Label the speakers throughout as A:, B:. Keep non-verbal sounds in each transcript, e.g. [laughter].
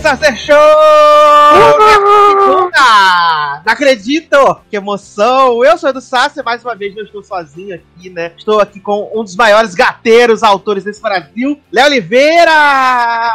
A: Desastre Show! Não acredito! Que emoção! Eu sou do Sassi, mais uma vez não estou sozinho aqui, né? Estou aqui com um dos maiores gateiros autores desse Brasil, Léo Oliveira!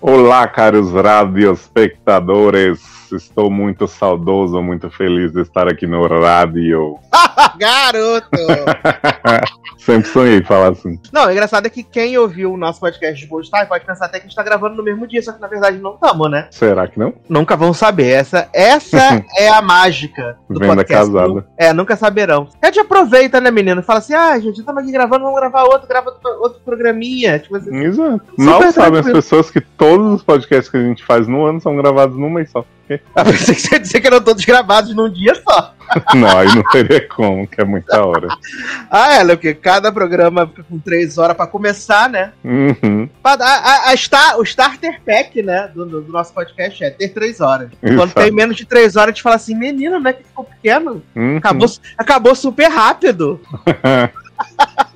B: Olá, caros radioespectadores! Estou muito saudoso, muito feliz de estar aqui no rádio. [laughs]
A: Garoto! [laughs]
B: Sempre sonhei falar assim.
A: Não, o engraçado é que quem ouviu o nosso podcast de Bolstar pode pensar até que a gente tá gravando no mesmo dia, só que na verdade não estamos, né?
B: Será que não?
A: Nunca vão saber. Essa, essa [laughs] é a mágica do
B: Venda
A: podcast.
B: casada.
A: É, nunca saberão. A gente aproveita, né, menino? Fala assim, ah, gente, estamos aqui gravando, vamos gravar outro, grava outro, outro programinha. Tipo assim,
B: Exato. Mal sabem as pessoas que todos os podcasts que a gente faz no ano são gravados num mês só. [laughs]
A: a pensei que você ia dizer que eram todos gravados num dia só. [laughs]
B: Não, aí não teria como, que é muita hora.
A: Ah, é, porque cada programa fica com três horas pra começar, né?
B: Uhum.
A: A, a- a star- o starter pack, né, do, do- nosso podcast é ter três horas. Quando tem menos de três horas, a gente fala assim, menino, né, que ficou pequeno.
B: Uhum.
A: Acabou, acabou super rápido. [laughs]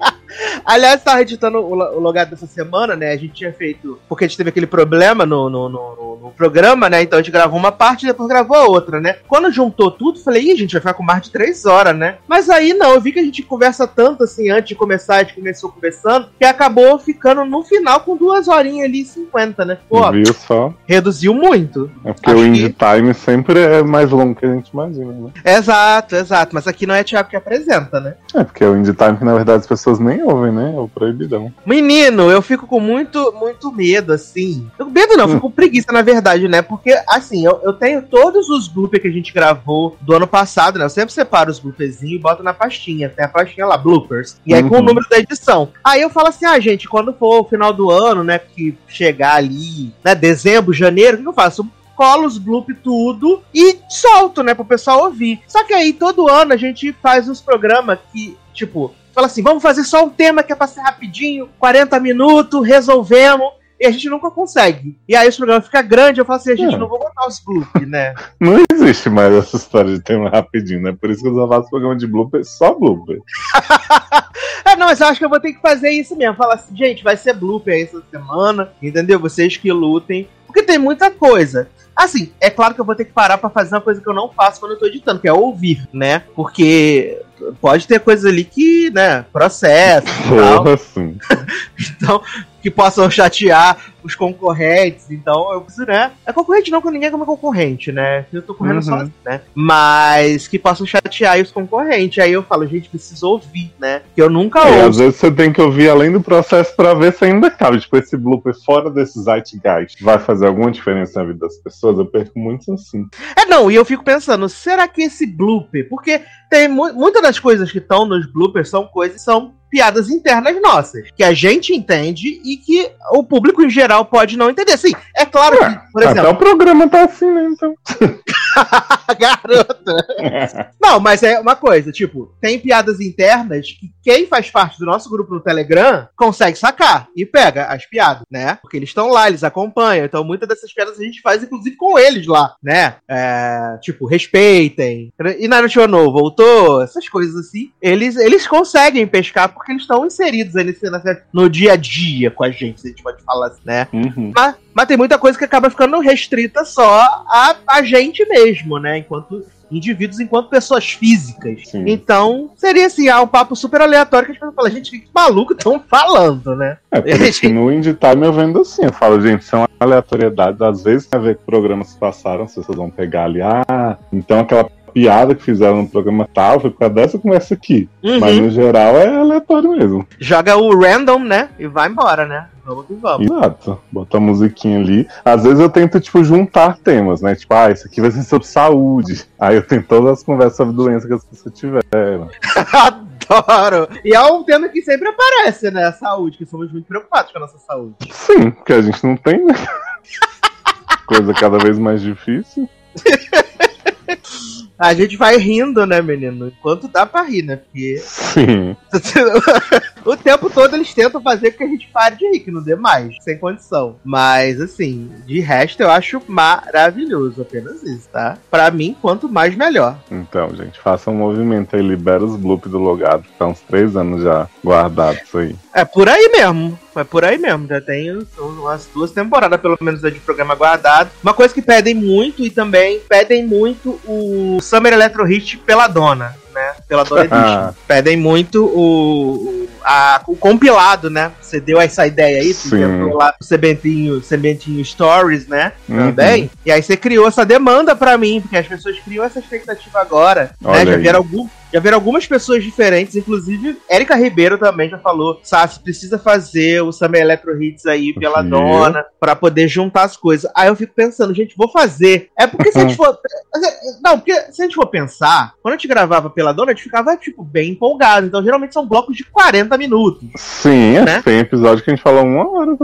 A: Aliás, tava editando o, o logado dessa semana, né? A gente tinha feito. Porque a gente teve aquele problema no, no, no- no- programa, né? Então a gente gravou uma parte e depois gravou a outra, né? Quando juntou tudo, falei, ih, gente, vai ficar com mais de três horas, né? Mas aí não, eu vi que a gente conversa tanto assim antes de começar, a gente começou conversando, que acabou ficando no final com duas horinhas ali e cinquenta, né? Pô,
B: Viu só?
A: reduziu muito.
B: É porque
A: Acho
B: o
A: que-
B: Indie Time sempre é mais longo que a gente imagina, né?
A: Exato, exato. Mas aqui não é Thiago que apresenta, né?
B: É, porque o Indie Time que na verdade as pessoas nem ouvem, né? É o proibidão.
A: Menino, eu fico com muito, muito medo, assim. Eu, medo não, eu fico com [laughs] preguiça, na verdade, né? Porque, assim, eu, eu tenho todos os bloopers que a gente gravou do ano passado, né? Eu sempre separo os blooperzinhos e boto na pastinha. Tem a pastinha lá, bloopers. E aí com o
B: Uhum.
A: número da edição. Aí eu falo assim, ah, gente, quando for o final do ano, né? Que chegar ali, né? Dezembro, janeiro, o que eu faço? colo os bloop tudo e solto, né, pro pessoal ouvir. Só que aí todo ano a gente faz uns programas que, tipo, fala assim, vamos fazer só um tema que é pra ser rapidinho, 40 minutos, resolvemos. E a gente nunca consegue. E aí esse programa fica grande, eu falo assim, a gente
B: É.
A: não vou botar os bloop, né? [laughs]
B: Não existe mais essa história de tema rapidinho, né? Por isso que eu só faço programa de blooper, só blooper. [laughs]
A: É, não, mas eu acho que eu vou ter que fazer isso mesmo. Falar assim, gente, vai ser blooper aí essa semana, entendeu? Vocês que lutem. Porque tem muita coisa. Assim, é claro que eu vou ter que parar pra fazer uma coisa que eu não faço quando eu tô editando, que é ouvir, né? Porque pode ter coisas ali que, né, processo.
B: Porra, assim. [laughs]
A: Então, que possam chatear os concorrentes. Então, eu preciso, né? É concorrente não, porque ninguém é como concorrente, né? Eu tô correndo
B: Uhum.
A: sozinho, né? Mas que possam chatear os concorrentes. Aí eu falo, gente, preciso ouvir, né? Que eu nunca
B: às
A: ouço.
B: vezes você tem que ouvir além do processo pra ver se ainda cabe. Tipo, esse blooper fora desse zeitgeist vai fazer alguma diferença na vida das pessoas? Eu perco muito assim.
A: É, não, e eu fico pensando, será que esse blooper? Porque tem mu muitas das coisas que estão nos bloopers são coisas são piadas internas nossas, que a gente entende e que o público em geral pode não entender. Sim, é claro que, por
B: Até
A: exemplo,
B: o programa tá assim, né? Então. [laughs] [laughs]
A: garota. Não, mas é uma coisa, tipo, tem piadas internas que quem faz parte do nosso grupo no Telegram consegue sacar e pega as piadas, né? Porque eles estão lá, eles acompanham. Então, muitas dessas piadas a gente faz, inclusive, com eles lá, né? É, tipo, respeitem. E Naruto no voltou, essas coisas assim. Eles, eles conseguem pescar porque eles estão inseridos aí nesse, no dia a dia com a gente, se a gente pode falar assim, né?
B: Uhum.
A: Mas, mas tem muita coisa que acaba ficando restrita só a, a gente mesmo, né? Enquanto indivíduos, enquanto pessoas físicas.
B: Sim.
A: Então, seria assim, ah, um papo super aleatório que as pessoas falam, gente, que maluco estão falando, né?
B: É, [laughs] por isso que no Indie Time eu vendo assim. Eu falo, gente, são aleatoriedades. Às vezes tem a ver com programas que passaram, se vocês vão pegar ali. Ah, então aquela piada que fizeram no programa tal foi por causa dessa conversa aqui.
A: Uhum.
B: Mas no geral é aleatório mesmo.
A: Joga o random, né? E vai embora, né? Vamos que vamos.
B: Exato. Bota a musiquinha ali. Às vezes eu tento, tipo, juntar temas, né? Tipo, ah, isso aqui vai ser sobre saúde. Aí eu tenho todas as conversas sobre doença que as pessoas tiveram. [laughs]
A: Adoro! E é um tema que sempre aparece, né? A saúde, que somos muito preocupados com a nossa saúde.
B: Sim, porque a gente não tem, né? [laughs] Coisa cada vez mais difícil. [laughs]
A: A gente vai rindo, né, menino? Enquanto dá pra rir, né? Porque.
B: Sim. [laughs]
A: o tempo todo eles tentam fazer com que a gente pare de rir, que não dê mais, sem condição. Mas, assim, de resto eu acho maravilhoso, apenas isso, tá? Pra mim, quanto mais melhor.
B: Então, gente, faça um movimento aí, libera os bloop do logado, tá uns três anos já guardados aí.
A: É por aí mesmo. É por aí mesmo. Já tem umas duas temporadas, pelo menos, de programa guardado. Uma coisa que pedem muito e também pedem muito o Summer Electro Hit pela dona, né? Pela dona Edition. pedem muito o, a, o compilado, né? Você deu essa ideia aí, você entrou lá no Sebentinho, Sebentinho Stories, né? Uhum. Também. E aí você criou essa demanda para mim, porque as pessoas criam essa expectativa agora, Olha né? Já vieram algum, já viram algumas pessoas diferentes, inclusive Érica Ribeiro também já falou, Sassi precisa fazer o Summer Electro Hits aí pela dona, para poder juntar as coisas. Aí eu fico pensando, gente, vou fazer. É porque se a gente [laughs] for. Não, porque se a gente for pensar, quando a gente gravava pela dona, a gente ficava, tipo, bem empolgado. Então geralmente são blocos de 40 minutos.
B: Sim, é, né? tem episódio que a gente fala uma hora.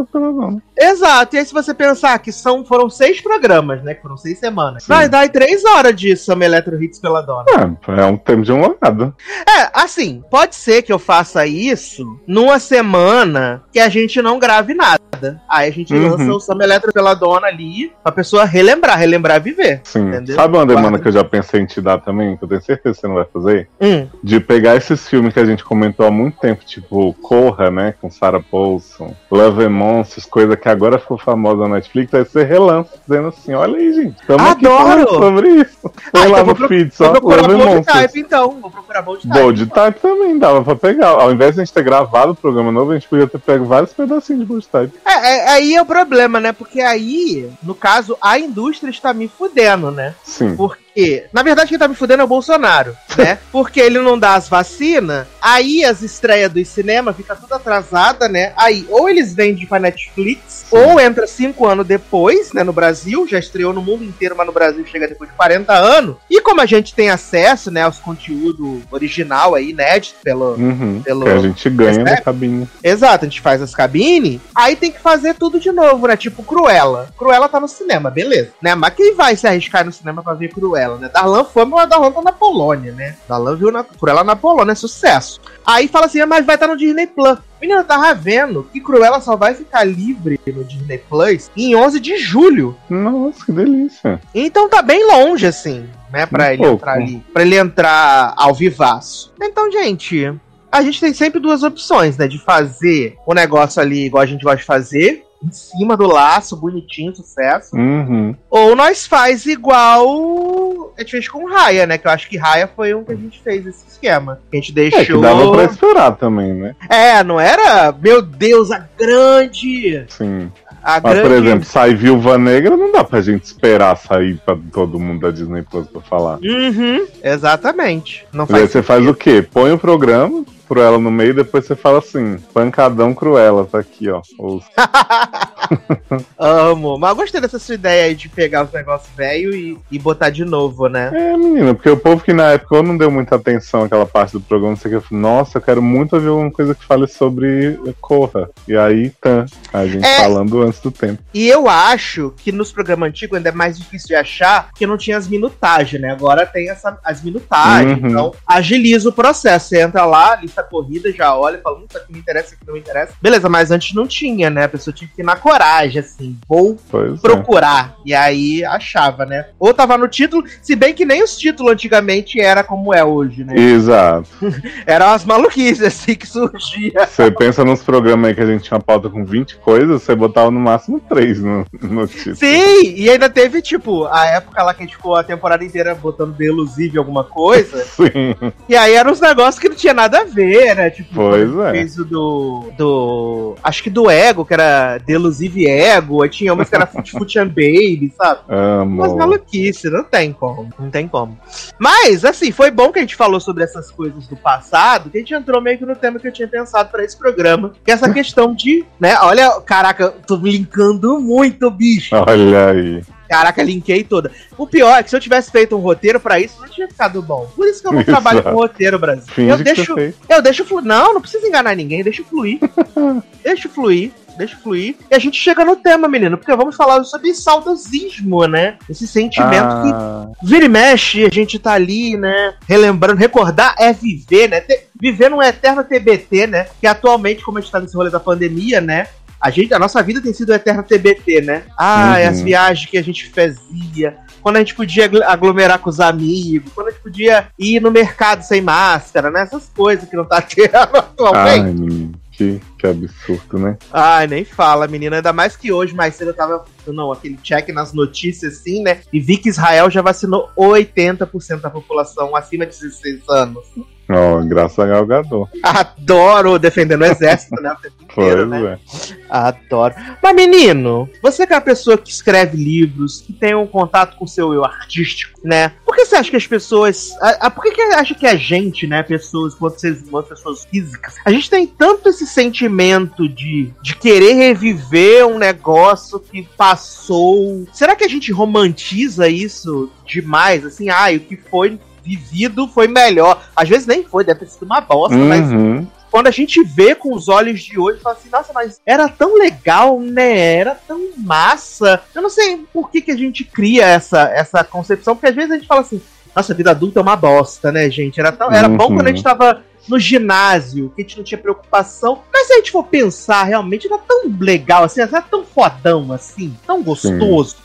A: Exato, e aí se você pensar que são, foram seis programas, né? Que foram seis semanas. Sim. Vai dar três horas de Summer Electro Hits pela dona.
B: É, é um tempo de uma nada.
A: É, assim, pode ser que eu faça isso numa semana que a gente não grave nada. Aí a gente uhum. lança o Samba Eletro pela dona ali, pra pessoa relembrar, relembrar viver.
B: Sim. Entendeu? Sabe uma demanda que eu já pensei em te dar também, que eu tenho certeza que você não vai fazer?
A: Hum.
B: De pegar esses filmes que a gente comentou há muito tempo, tipo Corra, né, com Sarah Paulson, Love and Monsters, coisa que agora ficou famosa na Netflix, aí você relança, dizendo assim, olha aí, gente,
A: estamos aqui falando
B: sobre isso. Põe ah, lá então no feed, só
A: Love and Monsters. Type, então. Vou procurar Bold Type.
B: Bold Type também dava pra pegar. Ao invés de a gente ter gravado o programa novo, a gente podia ter pego vários pedacinhos de Bold Type.
A: É, é, aí é o problema, né? Porque aí, no caso, a indústria está me fudendo, né?
B: Sim.
A: Porque quê? Na verdade, quem tá me fudendo é o Bolsonaro, né? [laughs] Porque ele não dá as vacinas, aí as estreias dos cinemas fica tudo atrasada, né? Aí, ou eles vendem pra Netflix, Sim. ou entra cinco anos depois, né? No Brasil, já estreou no mundo inteiro, mas no Brasil chega depois de 40 anos. E como a gente tem acesso, né, aos conteúdos original aí, inédito, pelo.
B: Uhum, pelo que a gente ganha na cabine.
A: Exato, a gente faz as cabines, aí tem que fazer tudo de novo, né? Tipo Cruella. Cruella tá no cinema, beleza. Né? Mas quem vai se arriscar no cinema pra ver Cruella? Ela, né? Darlan foi, mas Darlan tá na Polônia, né? Darlan viu na, ela na Polônia, sucesso. Aí fala assim, ah, mas vai estar tá no Disney Plus. Menina, tava vendo que Cruella só vai ficar livre no Disney Plus em 11 de julho.
B: Nossa, que delícia.
A: Então tá bem longe, assim, né? Pra um ele pouco. entrar ali. Pra ele entrar ao vivaço. Então, gente, a gente tem sempre duas opções, né? De fazer o negócio ali igual a gente gosta de fazer, em cima do laço, bonitinho, sucesso.
B: Uhum.
A: Ou nós faz igual a gente fez com Raya, né? Que eu acho que Raya foi um que a gente fez esse esquema. A gente deixou. É, que
B: dava pra esperar também, né?
A: É, não era, meu Deus, a grande.
B: Sim. A Mas, grande... por exemplo, sai Viúva Negra, não dá pra gente esperar sair pra todo mundo da Disney Plus pra falar.
A: Uhum, exatamente.
B: Não faz aí você faz o quê? Põe o programa, Cruella no meio, depois você fala assim, pancadão Cruella, tá aqui, ó. [laughs]
A: Amo, mas eu gostei dessa sua ideia aí de pegar os negócios velhos e, e botar de novo, né?
B: É, menina, porque o povo que na época não deu muita atenção àquela parte do programa, o que, nossa, eu quero muito ouvir alguma coisa que fale sobre Corra. E aí, tá, a gente é, falando antes do tempo.
A: E eu acho que nos programas antigos ainda é mais difícil de achar, porque não tinha as minutagens, né? Agora tem essa, as minutagens, uhum. então agiliza o processo. Você entra lá, lista corrida, já olha e fala, hum, isso aqui me interessa, isso aqui não me interessa. Beleza, mas antes não tinha, né? A pessoa tinha que ir na coragem, assim, vou pois é. procurar. É. E aí achava, né? Ou tava no título, se bem que nem os títulos antigamente era como é hoje, né?
B: Exato. [laughs]
A: Eram as maluquices, assim, que surgia.
B: Você pensa nos programas aí que a gente tinha pauta com 20 coisas, você botava no máximo 3 no, no título.
A: Sim, e ainda teve, tipo, a época lá que a gente ficou a temporada inteira botando delusive alguma coisa. [laughs]
B: Sim.
A: E aí eram uns negócios que não tinha nada a ver né? Tipo,
B: pois é.
A: fez o do, do. Acho que do Ego, que era Delusive Ego, aí tinha umas que era and Baby, sabe?
B: Amo.
A: Umas maluquices, não tem como. Não tem como. Mas, assim, foi bom que a gente falou sobre essas coisas do passado, que a gente entrou meio que no tema que eu tinha pensado para esse programa, que é essa questão de, né? Olha, caraca, tô linkando muito, bicho.
B: Olha aí.
A: Caraca, linkei toda. O pior é que se eu tivesse feito um roteiro pra isso, não tinha ficado bom. Por isso que eu não [laughs] trabalho com roteiro, Brasil.
B: Finge
A: eu
B: que
A: deixo,
B: fez.
A: eu deixo fluir. Não, não precisa enganar ninguém, deixa fluir. [laughs] deixa fluir. Deixa fluir. E a gente chega no tema, menino, porque vamos falar sobre saudosismo, né? Esse sentimento que
B: Ah,
A: Vira e mexe, a gente tá ali, né? Relembrando, recordar é viver, né? Te- viver num eterno TBT, né? Que atualmente, como a gente tá nesse rolê da pandemia, né? A, gente, a nossa vida tem sido eterno TBT, né? Ah,
B: Uhum.
A: as viagens que a gente fazia. Quando a gente podia agl- aglomerar com os amigos, quando a gente podia ir no mercado sem máscara, né? Essas coisas que não tá [laughs] tendo
B: ai,
A: atualmente.
B: menino, que, que absurdo, né?
A: Ai, nem fala, menina. Ainda mais que hoje, mais cedo, eu tava não, aquele check nas notícias, assim, né? E vi que Israel já vacinou 80% da população acima de 16 anos.
B: Ó, graças a Gal Gadot.
A: Adoro defendendo o exército, né? [laughs] Inteiro,
B: Pois
A: né?
B: é.
A: Adoro. Mas, menino, você que é uma pessoa que escreve livros, que tem um contato com o seu eu artístico, né? Por que você acha que as pessoas. A, a- por que, que acha que a gente, né, pessoas, quanto seres humanos, pessoas físicas, a gente tem tanto esse sentimento de, de querer reviver um negócio que passou. Será que a gente romantiza isso demais? Assim, ah, o que foi vivido foi melhor. Às vezes nem foi, deve ter sido uma bosta, mas
B: Uhum.
A: quando a gente vê com os olhos de hoje, fala assim, nossa, mas era tão legal, né? Era tão massa. Eu não sei por que, que a gente cria essa, essa concepção, porque às vezes a gente fala assim, nossa, a vida adulta é uma bosta, né, gente? Era, tão, era bom
B: Uhum.
A: quando a gente tava no ginásio, que a gente não tinha preocupação. Mas se a gente for pensar, realmente era tão legal, assim, era tão fodão, assim, tão gostoso,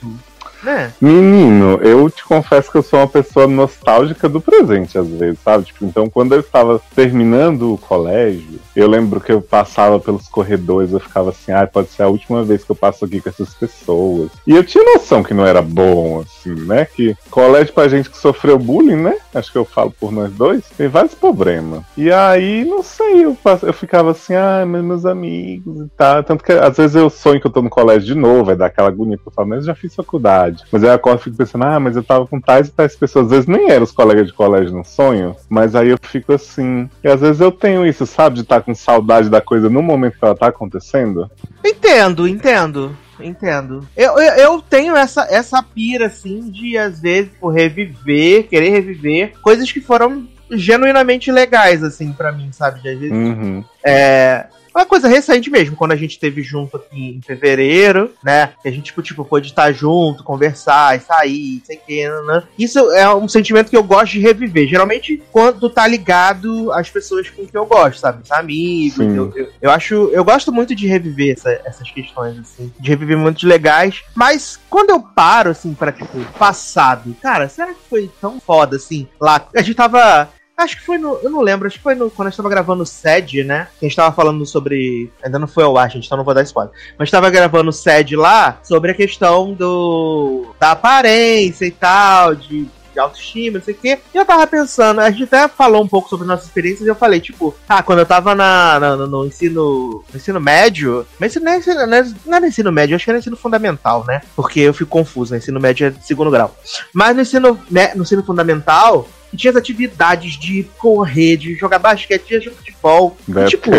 A: né?
B: Menino, eu te confesso que eu sou uma pessoa nostálgica do presente, às vezes, sabe? Tipo, então, quando eu estava terminando o colégio, eu lembro que eu passava pelos corredores, eu ficava assim, ah, pode ser a última vez que eu passo aqui com essas pessoas. E eu tinha noção que não era bom, assim, né? Que colégio pra gente que sofreu bullying, né? Acho que eu falo por nós dois, tem vários problemas. E aí, não sei, eu, eu ficava assim, ah, mas meus amigos e tal. Tanto que às vezes eu sonho que eu tô no colégio de novo, aí dá aquela agonia, porque eu falo, mas eu já fiz faculdade. Mas aí eu acordo e fico pensando, ah, mas eu tava com tais e tais pessoas. Às vezes nem eram os colegas de colégio no sonho, mas aí eu fico assim. E às vezes eu tenho isso, sabe, de estar com saudade da coisa no momento que ela tá acontecendo.
A: Entendo, entendo. Entendo. Eu, eu, eu tenho essa, essa pira, assim, de às vezes por reviver, querer reviver coisas que foram genuinamente legais, assim, pra mim, sabe? De, às vezes,
B: Uhum.
A: é. Uma coisa recente mesmo, quando a gente teve junto aqui em fevereiro, né? Que a gente, tipo, tipo, pôde estar junto, conversar sair, sei que, né? Isso é um sentimento que eu gosto de reviver. Geralmente, quando tá ligado às pessoas com que eu gosto, sabe? Os amigos. Eu, eu, eu acho. Eu gosto muito de reviver essa- essas questões, assim. De reviver momentos legais. Mas quando eu paro, assim, pra, tipo, passado, cara, será que foi tão foda, assim? Lá, a gente tava. Acho que foi no. Eu não lembro, acho que foi no, quando a gente tava gravando o SED, né? Que a gente tava falando sobre. Ainda não foi ao ar, gente, então não vou dar spoiler. Mas tava gravando o SED lá sobre a questão do. da aparência e tal, de. De autoestima, não sei o quê. E eu tava pensando, a gente até falou um pouco sobre nossas experiências e eu falei, tipo, ah, quando eu tava na, na- no, no ensino. No ensino médio. Mas isso não é, ensino- não é- não é no ensino médio, acho que era no ensino fundamental, né? Porque eu fico confuso, né? Ensino médio é de segundo grau. Mas no ensino, né, no ensino fundamental, e tinha as atividades de correr, de jogar basquete, de jogar futebol. E, tipo,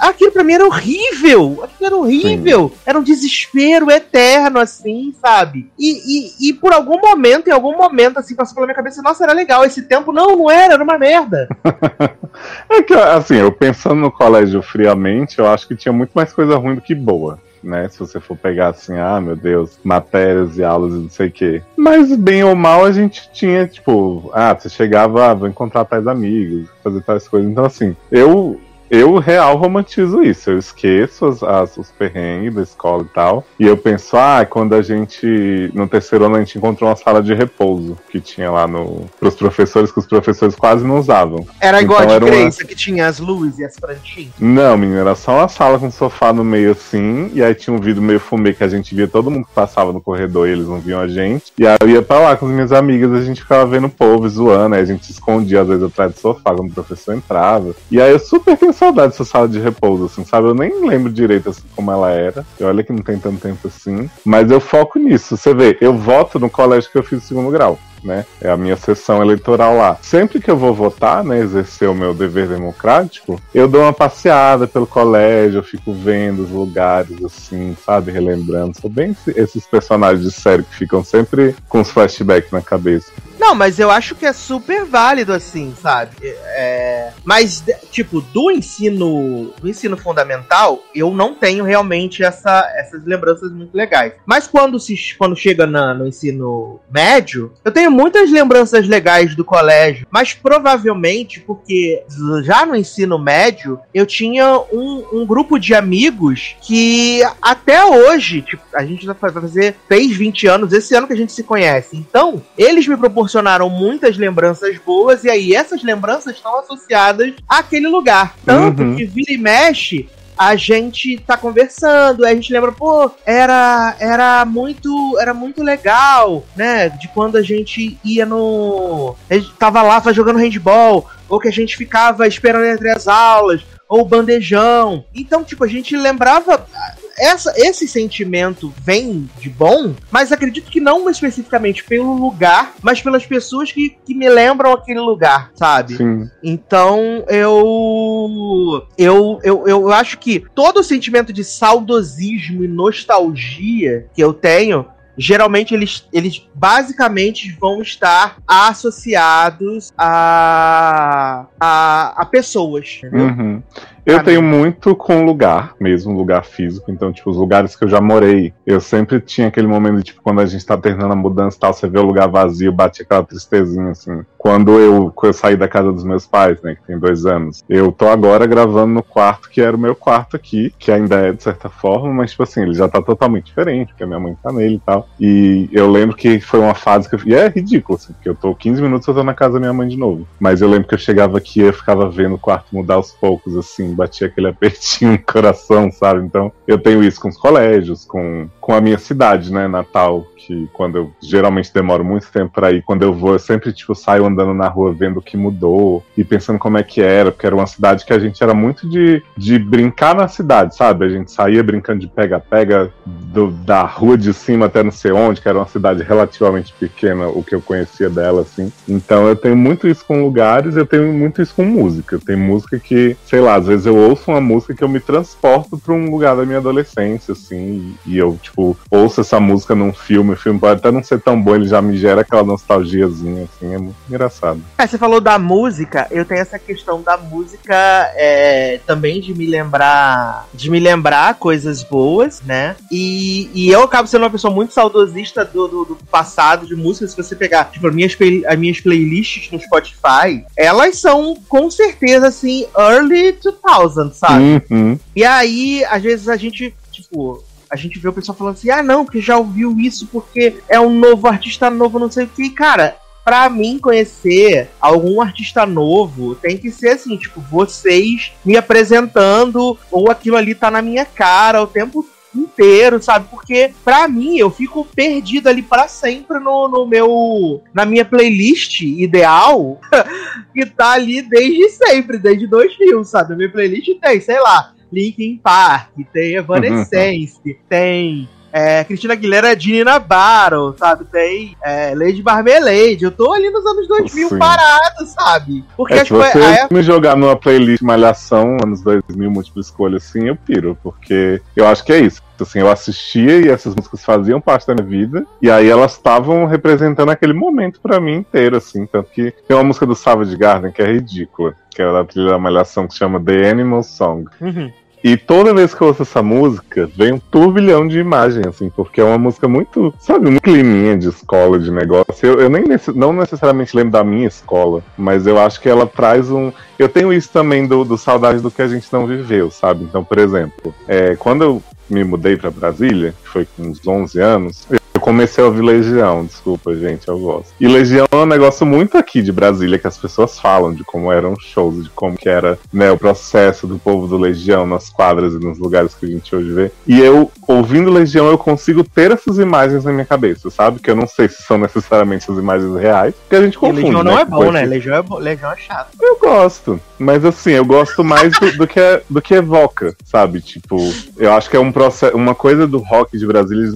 A: aquilo pra mim era horrível. Aquilo era horrível. Era um desespero eterno, assim, sabe? E, e, e por algum momento, em algum momento, assim, passou pela minha cabeça, nossa, era legal esse tempo. Não, não era, era uma merda. [laughs]
B: É que, assim, eu pensando no colégio friamente, eu acho que tinha muito mais coisa ruim do que boa. Né, se você for pegar assim, ah, meu Deus, matérias e aulas e não sei o quê. Mas, bem ou mal, a gente tinha, tipo, ah, você chegava, ah, vou encontrar tais amigos, fazer tais coisas. Então, assim, eu, eu real romantizo isso. Eu esqueço as, as- os perrengues da escola e tal. E eu penso, ah, quando a gente, no terceiro ano, a gente encontrou uma sala de repouso que tinha lá no, pros professores, que os professores quase não usavam.
A: Era igual
B: Então
A: a de
B: uma-
A: crença, que tinha as luzes e as prantinhas.
B: Não, menina, era só uma sala com um sofá no meio assim, e aí tinha um vidro meio fumê que a gente via todo mundo que passava no corredor e eles não viam a gente. E aí eu ia pra lá com as minhas amigas, a gente ficava vendo o povo zoando, aí a gente se escondia às vezes atrás do sofá quando o professor entrava. E aí eu super saudade dessa sala de repouso, assim, sabe? Eu nem lembro direito assim, como ela era. E olha que não tem tanto tempo assim. Mas eu foco nisso. Você vê, eu voto no colégio que eu fiz segundo grau. né? É a minha sessão eleitoral lá. Sempre que eu vou votar, né, exercer o meu dever democrático, eu dou uma passeada pelo colégio, eu fico vendo os lugares, assim, sabe, relembrando. Sou bem esses personagens de série que ficam sempre com os flashbacks na cabeça.
A: Não, mas eu acho que é super válido, assim, sabe? É... Mas, tipo, do ensino, do ensino fundamental, eu não tenho realmente essa, essas lembranças muito legais. Mas quando, se, quando chega na, no ensino médio, eu tenho muitas lembranças legais do colégio, mas provavelmente porque já no ensino médio eu tinha um, um grupo de amigos que até hoje, tipo, a gente vai fazer 10, 20 anos, esse ano que a gente se conhece. Então, eles me proporcionam proporcionaram muitas lembranças boas, e aí essas lembranças estão associadas àquele lugar. Tanto uhum. que vira e mexe, a gente tá conversando, a gente lembra, pô, era era muito era muito legal, né? De quando a gente ia no a gente tava lá jogando handball, ou que a gente ficava esperando entre as aulas, ou bandejão. Então, tipo, a gente lembrava essa, esse sentimento vem de bom, mas acredito que não especificamente pelo lugar, mas pelas pessoas que, que me lembram aquele lugar, sabe? Sim. Então eu, eu, eu, eu acho que todo o sentimento de saudosismo e nostalgia que eu tenho geralmente eles, eles basicamente vão estar associados a, a, a pessoas.
B: Uhum. Eu tenho muito com lugar, mesmo lugar físico. Então, tipo, os lugares que eu já morei, eu sempre tinha aquele momento, de, tipo, quando a gente tá terminando a mudança e tal, você vê o lugar vazio, bate aquela tristezinha, assim. Quando eu, quando eu saí da casa dos meus pais, né, que tem dois anos, eu tô agora gravando no quarto que era o meu quarto aqui, que ainda é de certa forma, mas, tipo assim, ele já tá totalmente diferente, porque a minha mãe tá nele e tal. E eu lembro que foi uma fase que eu. E é ridículo, assim, porque eu tô 15 minutos eu tô na casa da minha mãe de novo. Mas eu lembro que eu chegava aqui e eu ficava vendo o quarto mudar aos poucos, assim, batia aquele apertinho no coração, sabe? Então, eu tenho isso com os colégios, com, com a minha cidade, né, Natal, que quando eu geralmente demoro muito tempo para ir, quando eu vou, eu sempre tipo saio andando na rua vendo o que mudou e pensando como é que era, porque era uma cidade que a gente era muito de, de brincar na cidade, sabe? A gente saía brincando de pega-pega da rua de cima até não sei onde, que era uma cidade relativamente pequena, o que eu conhecia dela, assim. Então eu tenho muito isso com lugares, eu tenho muito isso com música. Tem música que, sei lá, às vezes eu ouço uma música que eu me transporto para um lugar da minha adolescência, assim, e eu, tipo, ouço essa música num filme o filme pode até não ser tão bom, ele já me gera aquela nostalgiazinha, assim, é muito engraçado.
A: É, você falou da música, eu tenho essa questão da música é, também de me lembrar de me lembrar coisas boas, né? E, e eu acabo sendo uma pessoa muito saudosista do, do, do passado de música. Se você pegar, tipo, as minhas, as minhas playlists no Spotify, elas são com certeza assim, early 2000, sabe? Uhum. E aí, às vezes a gente, tipo, a gente vê o pessoal falando assim: ah, não, que já ouviu isso porque é um novo artista novo, não sei o que. Cara, pra mim conhecer algum artista novo, tem que ser assim, tipo, vocês me apresentando, ou aquilo ali tá na minha cara o tempo inteiro, sabe? Porque para mim eu fico perdido ali para sempre no, no meu na minha playlist ideal, [laughs] que tá ali desde sempre, desde 2000, sabe? A minha playlist tem, sei lá, Linkin Park, tem Evanescence, uhum. tem é, Cristina Aguilera de Nina Battle, sabe? Tem é, Lady Marmalade. Eu tô ali nos anos 2000 Sim. parado, sabe?
B: Porque é, se você é... me jogar numa playlist Malhação, anos 2000, múltipla escolha, assim, eu piro. Porque eu acho que é isso. Assim, eu assistia e essas músicas faziam parte da minha vida. E aí elas estavam representando aquele momento para mim inteiro, assim. Tanto que tem uma música do Savage Garden que é ridícula. Que é da trilha da Malhação, que se chama The Animal Song. Uhum. E toda vez que eu ouço essa música, vem um turbilhão de imagens, assim, porque é uma música muito, sabe, muito climinha de escola, de negócio. Eu, eu nem não necessariamente lembro da minha escola, mas eu acho que ela traz um. Eu tenho isso também do, do saudade do que a gente não viveu, sabe? Então, por exemplo, é, quando eu me mudei para Brasília, que foi com uns 11 anos, comecei a ouvir Legião, desculpa, gente, eu gosto. E Legião é um negócio muito aqui de Brasília que as pessoas falam de como eram os shows, de como que era né, o processo do povo do Legião nas quadras e nos lugares que a gente hoje vê. E eu, ouvindo Legião, eu consigo ter essas imagens na minha cabeça, sabe? Que eu não sei se são necessariamente as imagens reais, porque a gente confunde. E Legião
A: não né? é bom, né? Legião é, bo... Legião é chato.
B: Eu gosto, mas assim, eu gosto mais do, do, que, do que evoca, sabe? Tipo, eu acho que é um processo, uma coisa do rock de Brasília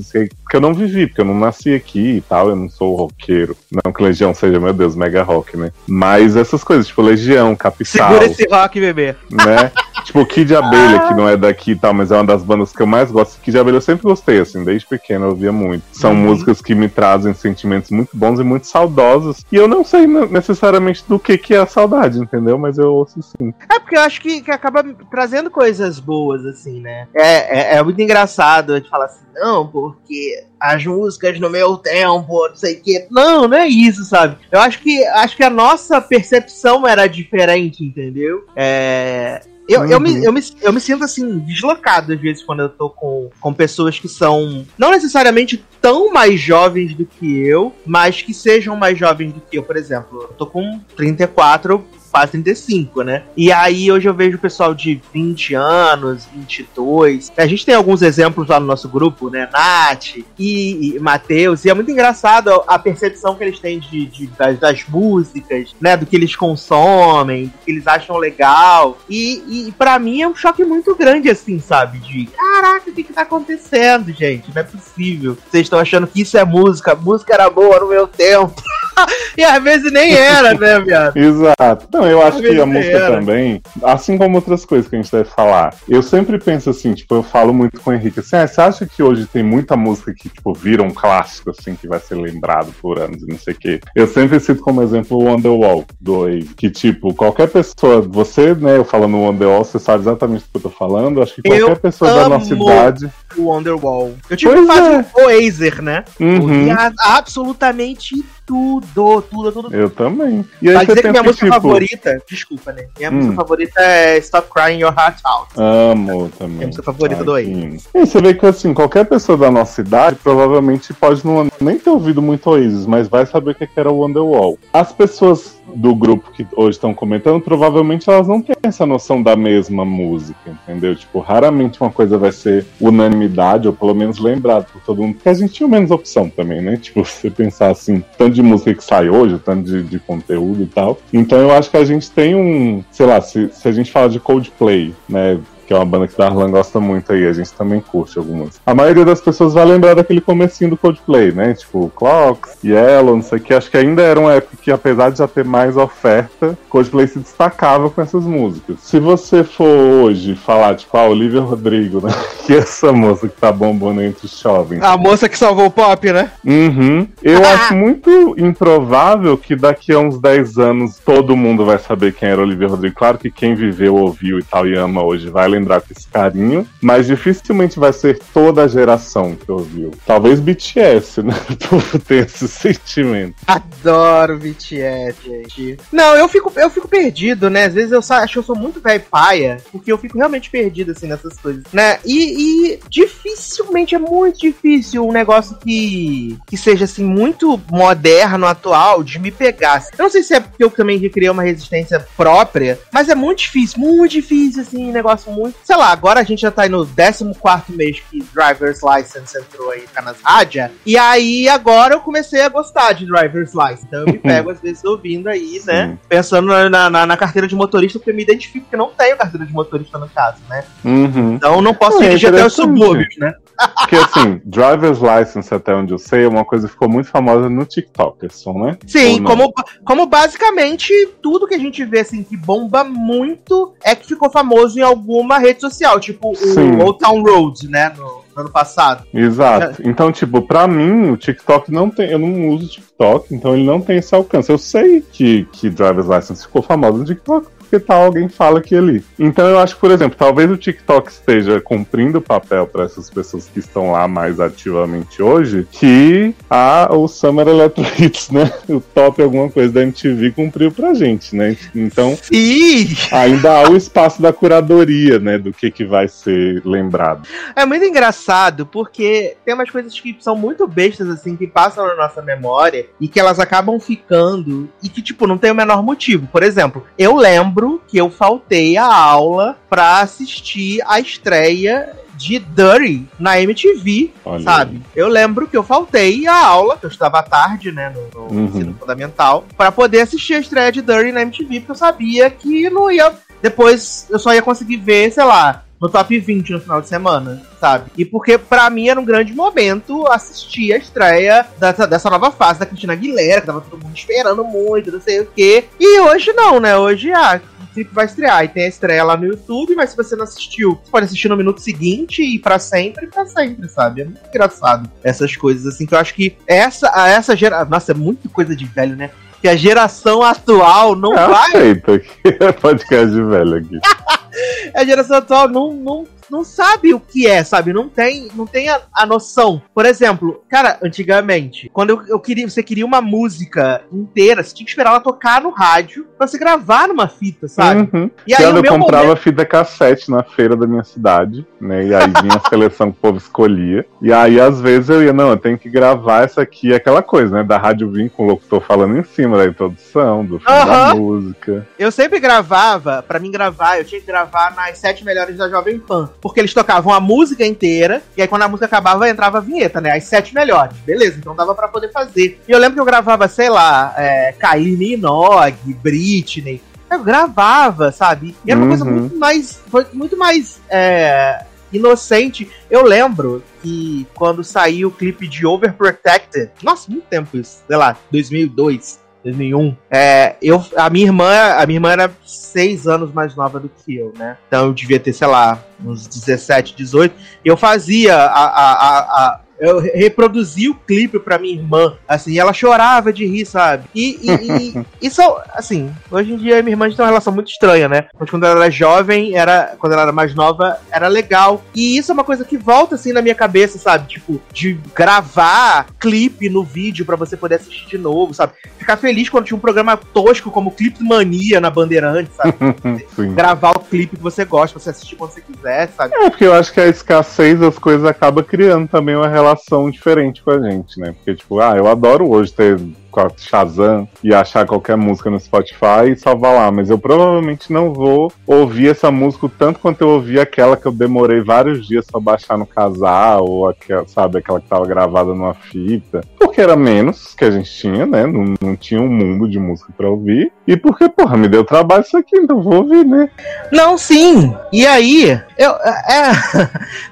B: que eu não vivi, porque eu não nasci aqui e tal, eu não sou roqueiro. Não que Legião seja, meu Deus, mega rock, né? Mas essas coisas, tipo Legião, Capital.
A: Segura esse rock, bebê.
B: Né? [laughs] tipo, Kid Abelha, que não é daqui e tal, mas é uma das bandas que eu mais gosto. Kid Abelha eu sempre gostei, assim, desde pequeno eu ouvia muito. São uhum. músicas que me trazem sentimentos muito bons e muito saudosos. E eu não sei necessariamente do que, que é a saudade, entendeu? Mas eu ouço sim.
A: É porque eu acho que, que acaba trazendo coisas boas, assim, né? É, é, é muito engraçado a gente falar assim, não, porque as músicas no meu tempo, não sei o quê. Não, não é isso, sabe? Eu acho que acho que a nossa percepção era diferente, entendeu? É, eu, uhum. eu, me, uhum. eu, me, eu me sinto assim, deslocado às vezes quando eu tô com, com pessoas que são não necessariamente tão mais jovens do que eu, mas que sejam mais jovens do que eu. Por exemplo, eu tô com 34, quase 35, né? E aí hoje eu vejo o pessoal de 20 anos, 22. A gente tem alguns exemplos lá no nosso grupo, né? Nath e, e Matheus. E é muito engraçado a percepção que eles têm de, de das, das, músicas, né? Do que eles consomem, do que eles acham legal. E, e para mim é um choque muito grande, assim, sabe? De caraca, o que, que tá acontecendo, gente? Não é possível. Vocês estão achando que isso é música. música era boa no meu tempo. [laughs] e às vezes nem era, né, viado? [laughs]
B: Exato. Não, eu acho que a música era. também, assim como outras coisas que a gente deve falar, eu sempre penso assim, tipo, eu falo muito com o Henrique assim, ah, você acha que hoje tem muita música que, tipo, vira um clássico, assim, que vai ser lembrado por anos e não sei o quê? Eu sempre cito como exemplo o Wonderwall, do Oasis, que, tipo, qualquer pessoa, você, né, eu falando Wonderwall, você sabe exatamente o que eu tô falando, acho que qualquer eu pessoa da nossa idade...
A: o Wonderwall. Eu tive pois fase é. Oasis, né? Uhum. absolutamente tudo, tudo, tudo.
B: Eu também.
A: E aí Vai dizer que minha música tipo... favorita, desculpa, né? Minha hum. música favorita é Stop Crying Your Heart Out.
B: Amo também. Minha
A: música favorita Ai, do Oasis.
B: E você vê que assim, qualquer pessoa da nossa idade provavelmente pode não, nem ter ouvido muito Oasis, mas vai saber o que era o Wonderwall. As pessoas do grupo que hoje estão comentando, provavelmente elas não têm essa noção da mesma música, entendeu? Tipo, raramente uma coisa vai ser unanimidade, ou pelo menos lembrado por todo mundo, porque a gente tinha menos opção também, né? [laughs] Tipo, você pensar assim, tanto de música que sai hoje, tanto de, de conteúdo e tal. Então eu acho que a gente tem um, sei lá, se, se a gente fala de Coldplay, né? Que é uma banda que o Darlan gosta muito aí, a gente também curte algumas. A maioria das pessoas vai lembrar daquele comecinho do Coldplay, né? Tipo, Clocks, Yellow, não sei o que. Acho que ainda era uma época que, apesar de já ter mais oferta, Coldplay se destacava com essas músicas. Se você for hoje falar, tipo, a ah, Olivia Rodrigo, né? [laughs] Que é essa moça que tá bombando entre os jovens.
A: A moça que salvou o pop, né?
B: Uhum. Eu acho muito improvável que daqui a uns 10 anos todo mundo vai saber quem era Olivia Rodrigo. Claro que quem viveu, ouviu e tal e ama hoje vai lembrar lembrar com esse carinho, mas dificilmente vai ser toda a geração que ouviu. Talvez BTS, né? [laughs] Por ter esse sentimento.
A: Adoro BTS, gente. Não, eu fico, eu fico perdido, né? Às vezes eu acho que eu sou muito velho paia, porque eu fico realmente perdido, assim, nessas coisas, né? E, e dificilmente, é muito difícil um negócio que, que seja, assim, muito moderno, atual, de me pegar. Eu não sei se é porque eu também criei uma resistência própria, mas é muito difícil, muito difícil, assim, negócio muito sei lá, agora a gente já tá aí no 14 mês que Driver's License entrou aí tá nas rádias. E aí agora eu comecei a gostar de Driver's License. Então eu me [laughs] pego às vezes ouvindo aí, né? Sim. Pensando na, na, na, carteira de motorista, porque eu me identifico que não tenho carteira de motorista no caso, né?
B: Uhum.
A: Então não posso é, dirigir até os subúrbios, né? [laughs]
B: Porque assim, driver's license, até onde eu sei, é uma coisa que ficou muito famosa no TikTok, né?
A: Sim, como, como basicamente tudo que a gente vê assim que bomba muito é que ficou famoso em alguma rede social, tipo Sim. o Old Town Road, né? No, no ano passado.
B: Exato. Então, tipo, pra mim, o TikTok não tem. Eu não uso TikTok, então ele não tem esse alcance. Eu sei que, que driver's license ficou famoso no TikTok porque tal alguém fala aqui ali. Então eu acho que, por exemplo, talvez o TikTok esteja cumprindo o papel para essas pessoas que estão lá mais ativamente hoje, que a, o Summer Electro Hits, né? [laughs] O top alguma coisa da MTV cumpriu pra gente, né? Então,
A: Sim.
B: ainda há o espaço da curadoria, né? Do que, que vai ser lembrado.
A: É muito engraçado, porque tem umas coisas que são muito bestas, assim, que passam na nossa memória e que elas acabam ficando e que, tipo, não tem o menor motivo. Por exemplo, eu lembro lembro que eu faltei a aula para assistir a estreia de Dirty na MTV, Olha sabe? Eu lembro que eu faltei a aula, que eu estudava à tarde, né, no, no uhum. ensino fundamental, para poder assistir a estreia de Dirty na MTV, porque eu sabia que não ia. Depois eu só ia conseguir ver, sei lá, no top 20 no final de semana, sabe? E porque para mim era um grande momento assistir a estreia dessa, dessa nova fase da Cristina Aguilera, que tava todo mundo esperando muito, não sei o quê. E hoje não, né? Hoje, ah, o clipe vai estrear. E tem a estreia lá no YouTube, mas se você não assistiu, você pode assistir no minuto seguinte e para sempre pra sempre, sabe? É muito engraçado essas coisas, assim, que eu acho que essa, essa geração. Nossa, é muito coisa de velho, né? Que a geração atual não
B: é
A: vai.
B: Aceita aqui. [laughs] É podcast de velho aqui. [laughs]
A: a geração atual não, não, não sabe o que é, sabe? Não tem, não tem a, a noção. Por exemplo, cara, antigamente, quando eu, eu, queria, você queria uma música inteira, você tinha que esperar ela tocar no rádio pra você gravar numa fita, sabe?
B: Uhum. E aí, eu comprava momento... fita cassete na feira da minha cidade, né? E aí vinha a seleção que o povo escolhia. E aí, às vezes, eu ia, não, eu tenho que gravar essa aqui, aquela coisa, né? Da rádio vir com o locutor falando em cima da introdução, do fim uhum. da música.
A: Eu sempre gravava, para mim gravar, eu tinha que gravar nas sete melhores da Jovem Pan porque eles tocavam a música inteira, e aí quando a música acabava, entrava a vinheta, né? As sete melhores. Beleza, então dava para poder fazer. E eu lembro que eu gravava, sei lá, é, Kylie Minogue, Britney. Eu gravava, sabe? E era uma uhum. coisa muito mais. Foi muito mais. É, inocente. Eu lembro que quando saiu o clipe de Overprotected, nossa, muito tempo isso, sei lá, 2002, 2001. É, eu, a minha irmã, a minha irmã era seis anos mais nova do que eu, né? Então eu devia ter, sei lá, uns 17, 18. Eu fazia a, a, a, a eu reproduzi o clipe pra minha irmã, assim, ela chorava de rir, sabe? E, e, e [laughs] isso, assim, hoje em dia minha irmã tem uma relação muito estranha, né? Mas quando ela era jovem, era, quando ela era mais nova, era legal. E isso é uma coisa que volta, assim, na minha cabeça, sabe? Tipo, de gravar clipe no vídeo para você poder assistir de novo, sabe? Ficar feliz quando tinha um programa tosco como Clipe Mania na Bandeirante, sabe? [laughs] gravar o clipe que você gosta, você assistir quando você quiser, sabe?
B: É, porque eu acho que a escassez das coisas acaba criando também uma relação relação diferente com a gente, né? Porque, tipo, ah, eu adoro hoje ter com a Shazam e achar qualquer música no Spotify e salvar lá. Mas eu provavelmente não vou ouvir essa música tanto quanto eu ouvi aquela que eu demorei vários dias pra baixar no casal, ou aquela, sabe, aquela que tava gravada numa fita. Porque era menos que a gente tinha, né? Não, não tinha um mundo de música pra ouvir. E porque, porra, me deu trabalho isso aqui, então vou ouvir, né?
A: Não, sim. E aí, eu. É...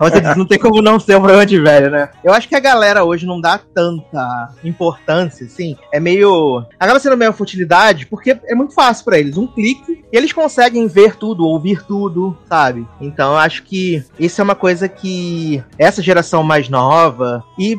A: [laughs] Diz, não tem como não ser um programa de velho, né? Eu acho que a galera hoje não dá tanta importância, assim, é meio. Acaba sendo meio futilidade, porque é muito fácil para eles. Um clique e eles conseguem ver tudo, ouvir tudo, sabe? Então eu acho que isso é uma coisa que essa geração mais nova e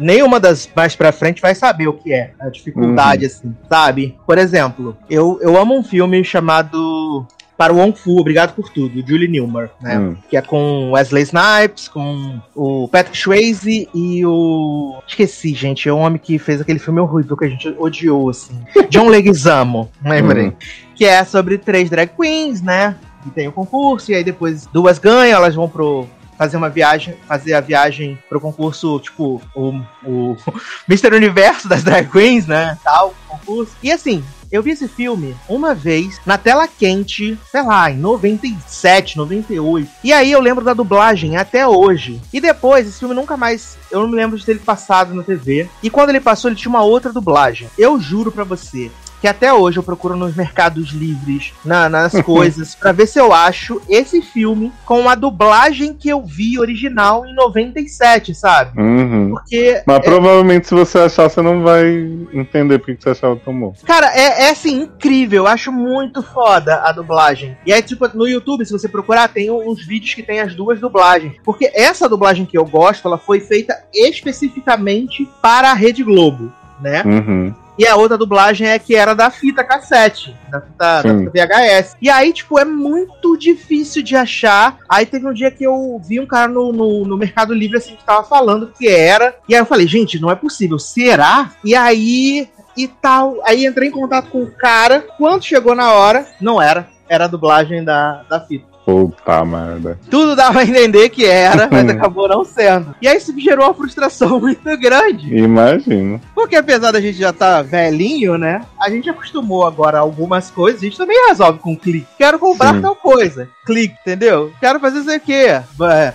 A: nenhuma das mais pra frente vai saber o que é a dificuldade, uhum. assim, sabe? Por exemplo, eu, eu amo um filme chamado para o Wong Fu, Obrigado por Tudo, Julie Newmar, né? Hum. Que é com Wesley Snipes, com o Patrick Swayze e o... Esqueci, gente, é um homem que fez aquele filme horrível que a gente odiou, assim. [laughs] John Leguizamo, lembrei. Hum. Que é sobre três drag queens, né? Que tem o concurso, e aí depois duas ganham, elas vão pro, fazer uma viagem, fazer a viagem pro concurso, tipo, o, o [laughs] Mr. Universo das Drag Queens, né? Tal, concurso. E assim, eu vi esse filme uma vez na tela quente, sei lá, em 97, 98. E aí eu lembro da dublagem até hoje. E depois, esse filme nunca mais. Eu não me lembro de ter ele passado na TV. E quando ele passou, ele tinha uma outra dublagem. Eu juro para você, que até hoje eu procuro nos mercados livres, na, nas [laughs] coisas, para ver se eu acho esse filme com a dublagem que eu vi original em 97, sabe?
B: Uhum. Porque. Mas é... provavelmente se você achar, você não vai entender porque você achava tão bom.
A: Cara, é, é assim, incrível. Eu acho muito foda a dublagem. E aí, tipo, no YouTube, se você procurar, tem uns vídeos que tem as duas dublagens. Porque essa dublagem que eu gosto, ela foi feita especificamente para a Rede Globo, né?
B: Uhum.
A: E a outra dublagem é que era da fita cassete, da fita, da fita, VHS. E aí, tipo, é muito difícil de achar. Aí teve um dia que eu vi um cara no, no, no, Mercado Livre, assim, que tava falando que era. E aí eu falei, gente, não é possível. Será? E aí. E tal. Aí entrei em contato com o cara. Quando chegou na hora, não era. Era a dublagem da, da fita.
B: Puta merda.
A: Tudo dava a entender que era, [laughs] mas acabou não sendo. E aí isso gerou uma frustração [laughs] muito grande.
B: Imagino.
A: Porque apesar da gente já estar tá velhinho, né? A gente acostumou agora algumas coisas, a gente também resolve com clique. Quero comprar Sim. tal coisa. Clique, entendeu? Quero fazer aqui. É,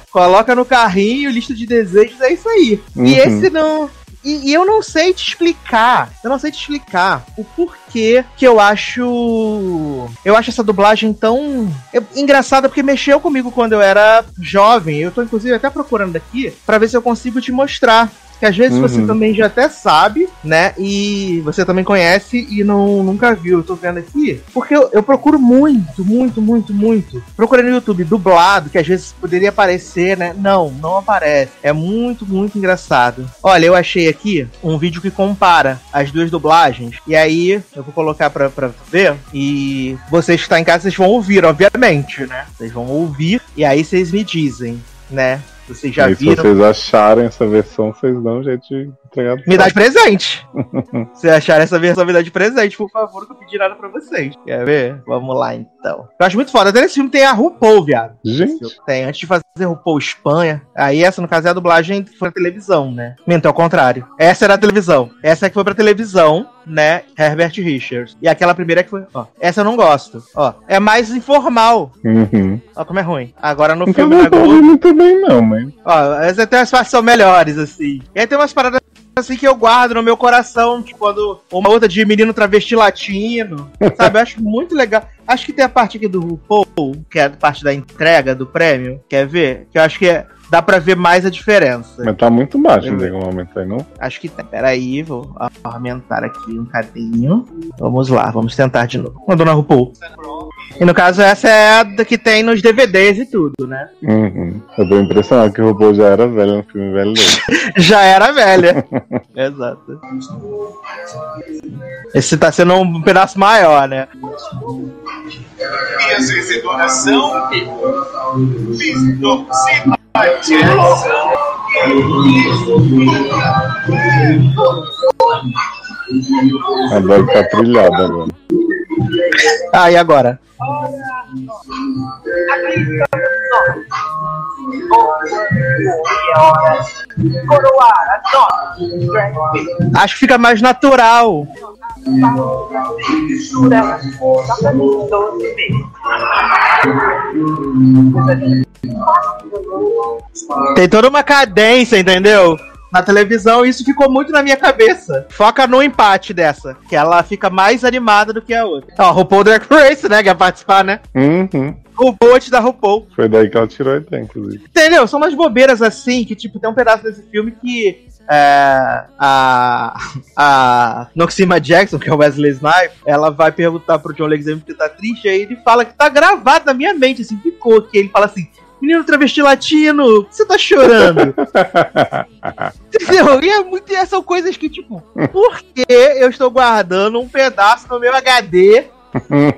A: coloca no carrinho, lista de desejos, é isso aí. Uhum. E esse não e, eu não sei te explicar. Eu não sei te explicar o porquê que eu acho. Eu acho essa dublagem tão engraçada, porque mexeu comigo quando eu era jovem. Eu tô, inclusive, até procurando aqui para ver se eu consigo te mostrar que às vezes uhum. você também já até sabe, né? E você também conhece e não, nunca viu. Eu tô vendo aqui. Porque eu, eu procuro muito, muito, muito, muito. Procurei no YouTube dublado, que às vezes poderia aparecer, né? Não, não aparece. É muito, muito engraçado. Olha, eu achei aqui um vídeo que compara as duas dublagens. E aí, eu vou colocar pra, pra ver. E vocês que estão em casa, vocês vão ouvir, obviamente, né? Vocês vão ouvir. E aí vocês me dizem, né? Vocês já e viram.
B: Se vocês acharem essa versão, vocês dão um jeito de entregar.
A: Me dá de presente. [laughs] se acharem essa versão, me dá de presente, por favor, que eu pedi nada pra vocês. Quer ver? Vamos lá, então. Eu acho muito foda. Até nesse filme tem a RuPaul, viado.
B: Gente.
A: Tem, antes de fazer RuPaul Espanha. Aí essa, no caso, é a dublagem foi na televisão, né? Mentou ao contrário. Essa era a televisão. Essa é que foi pra televisão, né? Herbert Richards. E aquela primeira que foi, ó. Essa eu não gosto. Ó, é mais informal.
B: Uhum.
A: Ó, como é ruim. Agora no
B: então
A: filme
B: não Globo. muito bem, não, mas.
A: Ó, essa tem umas partes são melhores, assim. E aí tem umas paradas assim que eu guardo no meu coração, tipo, quando uma outra de menino travesti latino, [laughs] sabe? Eu acho muito legal. Acho que tem a parte aqui do RuPaul, que é a parte da entrega do prêmio. Quer ver? Que eu acho que é dá pra ver mais a diferença.
B: Mas tá muito baixo em algum momento aí, não?
A: Acho que tá. Peraí, vou aumentar aqui um cadinho. Vamos lá, vamos tentar de novo. A dona RuPaul. E no caso, essa é a que tem nos DVDs e tudo, né?
B: Uhum. Eu tô impressionado que o RuPaul já era velho no filme velho [laughs]
A: Já era velha. [laughs] Exato. Esse tá sendo um pedaço maior, né? Minhas recedoras são
B: Agora tá agora.
A: Ah, e agora? Acho que fica mais natural. Tem toda uma cadência, entendeu? Na televisão, isso ficou muito na minha cabeça. Foca no empate dessa, que ela fica mais animada do que a outra. Ó, RuPaul Drag Race, né, que ia participar, né?
B: Uhum.
A: RuPaul antes da RuPaul.
B: Foi daí que ela tirou a ideia, inclusive.
A: Entendeu? São umas bobeiras assim, que, tipo, tem um pedaço desse filme que é, a, a Noxima Jackson, que é o Wesley Snipes, ela vai perguntar pro John Leguizamo que tá triste, aí ele fala que tá gravado na minha mente, assim, ficou, que ele fala assim, menino travesti latino, você tá chorando? [laughs] Entendeu? E é muito, são coisas que, tipo, por que eu estou guardando um pedaço no meu HD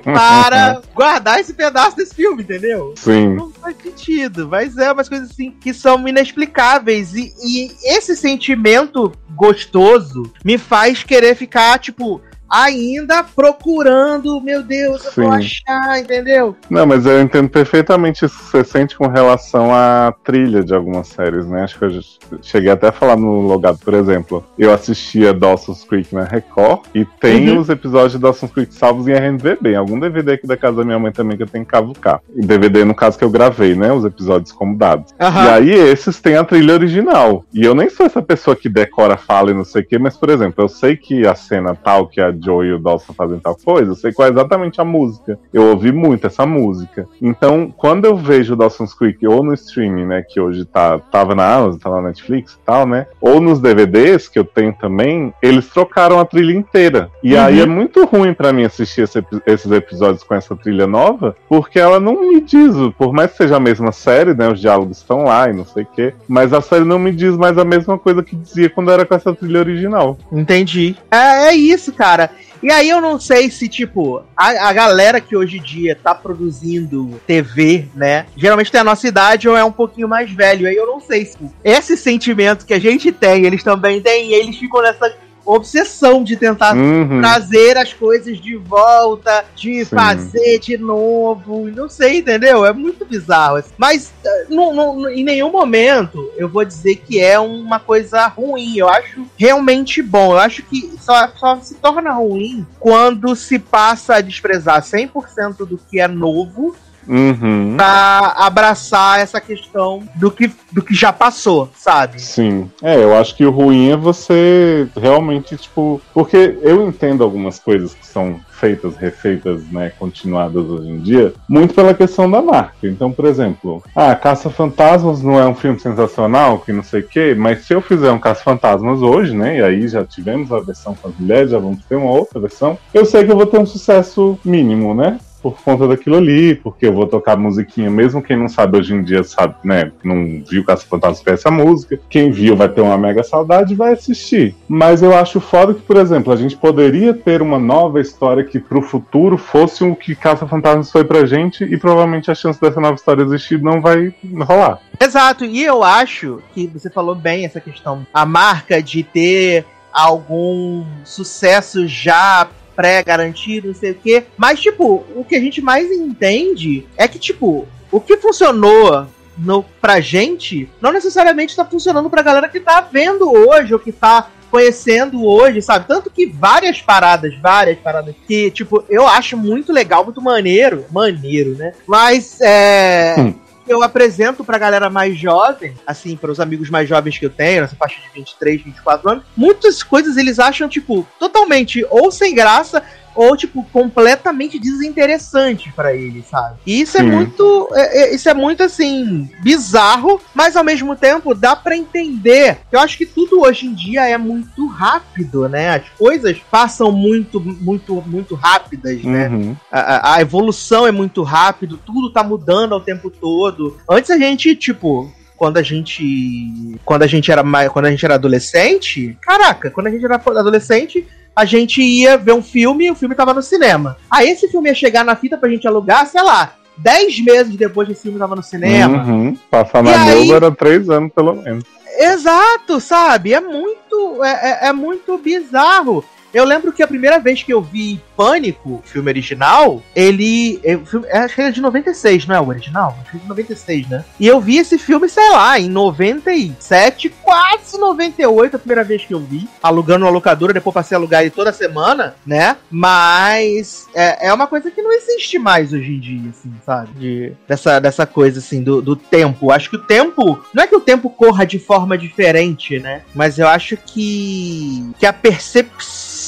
A: para guardar esse pedaço desse filme, entendeu?
B: Sim.
A: Não faz sentido, mas é umas coisas assim que são inexplicáveis. E, e esse sentimento gostoso me faz querer ficar, tipo, ainda procurando, meu Deus, eu Sim. vou achar, entendeu?
B: Não, mas eu entendo perfeitamente isso que você sente com relação à trilha de algumas séries, né? Acho que eu cheguei até a falar no Logado, por exemplo. Eu assistia Dawson's Creek na Record e tem uhum. os episódios de Dawson's Creek salvos em RMVB, em algum DVD aqui da casa da minha mãe também que eu tenho que cavucar. DVD, no caso, que eu gravei, né? Os episódios como dados. Uhum. E aí esses têm a trilha original. E eu nem sou essa pessoa que decora, fala e não sei o quê, mas, por exemplo, eu sei que a cena tal que a Joe e o Dawson fazem tal coisa, eu sei qual é exatamente a música. Eu ouvi muito essa música. Então, quando eu vejo o Dawson's Creek ou no streaming, né, que hoje tá, tava na Amazon, tá na Netflix e tal, né, ou nos DVDs, que eu tenho também, eles trocaram a trilha inteira. E uhum. aí é muito ruim para mim assistir esse, esses episódios com essa trilha nova, porque ela não me diz, por mais que seja a mesma série, né, os diálogos estão lá e não sei o quê, mas a série não me diz mais a mesma coisa que dizia quando era com essa trilha original.
A: Entendi. É, é isso, cara. E aí eu não sei se, tipo, a, a galera que hoje em dia tá produzindo TV, né? Geralmente tem a nossa idade ou é um pouquinho mais velho. Aí eu não sei se esse sentimento que a gente tem, eles também têm, e eles ficam nessa obsessão de tentar uhum. trazer as coisas de volta, de Sim. fazer de novo. Não sei, entendeu? É muito bizarro. Mas eh, não, não, em nenhum momento eu vou dizer que é uma coisa ruim. Eu acho realmente bom. Eu acho que só, só se torna ruim quando se passa a desprezar 100% do que é novo
B: Uhum.
A: pra abraçar essa questão do que, do que já passou, sabe?
B: Sim. É, eu acho que o ruim é você realmente, tipo. Porque eu entendo algumas coisas que são feitas, refeitas, né, continuadas hoje em dia, muito pela questão da marca. Então, por exemplo, ah, Caça Fantasmas não é um filme sensacional, que não sei o quê, mas se eu fizer um Caça Fantasmas hoje, né, e aí já tivemos a versão com as mulheres, já vamos ter uma outra versão, eu sei que eu vou ter um sucesso mínimo, né? Por conta daquilo ali, porque eu vou tocar musiquinha, mesmo quem não sabe hoje em dia, sabe, né? Não viu Caça Fantasma essa música. Quem viu vai ter uma mega saudade e vai assistir. Mas eu acho foda que, por exemplo, a gente poderia ter uma nova história que pro futuro fosse o que Caça Fantasmas foi pra gente e provavelmente a chance dessa nova história existir não vai rolar.
A: Exato, e eu acho que você falou bem essa questão. A marca de ter algum sucesso já pré-garantido, não sei o quê. Mas, tipo, o que a gente mais entende é que, tipo, o que funcionou no, pra gente não necessariamente tá funcionando pra galera que tá vendo hoje ou que tá conhecendo hoje, sabe? Tanto que várias paradas, várias paradas que, tipo, eu acho muito legal, muito maneiro. Maneiro, né? Mas, é.
B: Hum.
A: Eu apresento pra galera mais jovem, assim, para os amigos mais jovens que eu tenho, nessa faixa de 23, 24 anos, muitas coisas eles acham, tipo, totalmente ou sem graça, ou, tipo, completamente desinteressante pra eles, sabe? E isso é
B: Sim.
A: muito. é- é- isso é muito, assim, bizarro, mas ao mesmo tempo dá pra entender. Eu acho que tudo hoje em dia é muito rápido, né? As coisas passam muito, muito, muito rápidas, né?
B: Uhum.
A: A, a- a evolução é muito rápido, tudo tá mudando ao tempo todo. Antes a gente, tipo, quando a gente. Quando a gente era mais. Quando a gente era adolescente. Caraca, quando a gente era adolescente, a gente ia ver um filme e o filme tava no cinema. Aí esse filme ia chegar na fita pra gente alugar, sei lá, 10 meses depois desse filme tava no cinema.
B: Uhum. Passar na
A: aí-
B: era três anos, pelo menos.
A: Exato, sabe? É muito. É, é- é muito bizarro. Eu lembro que a primeira vez que eu vi Pânico, filme original, ele. o filme- acho que ele é de 96, não é o original? Acho que é de 96, né? E eu vi esse filme, sei lá, em 97, quase 98, a primeira vez que eu vi. Alugando uma locadora, depois passei a alugar ele toda semana, né? Mas é, é uma coisa que não existe mais hoje em dia, assim, sabe? De, dessa, dessa coisa, assim, do, do tempo. Acho que o tempo. Não é que o tempo corra de forma diferente, né? Mas eu acho que. que a percepção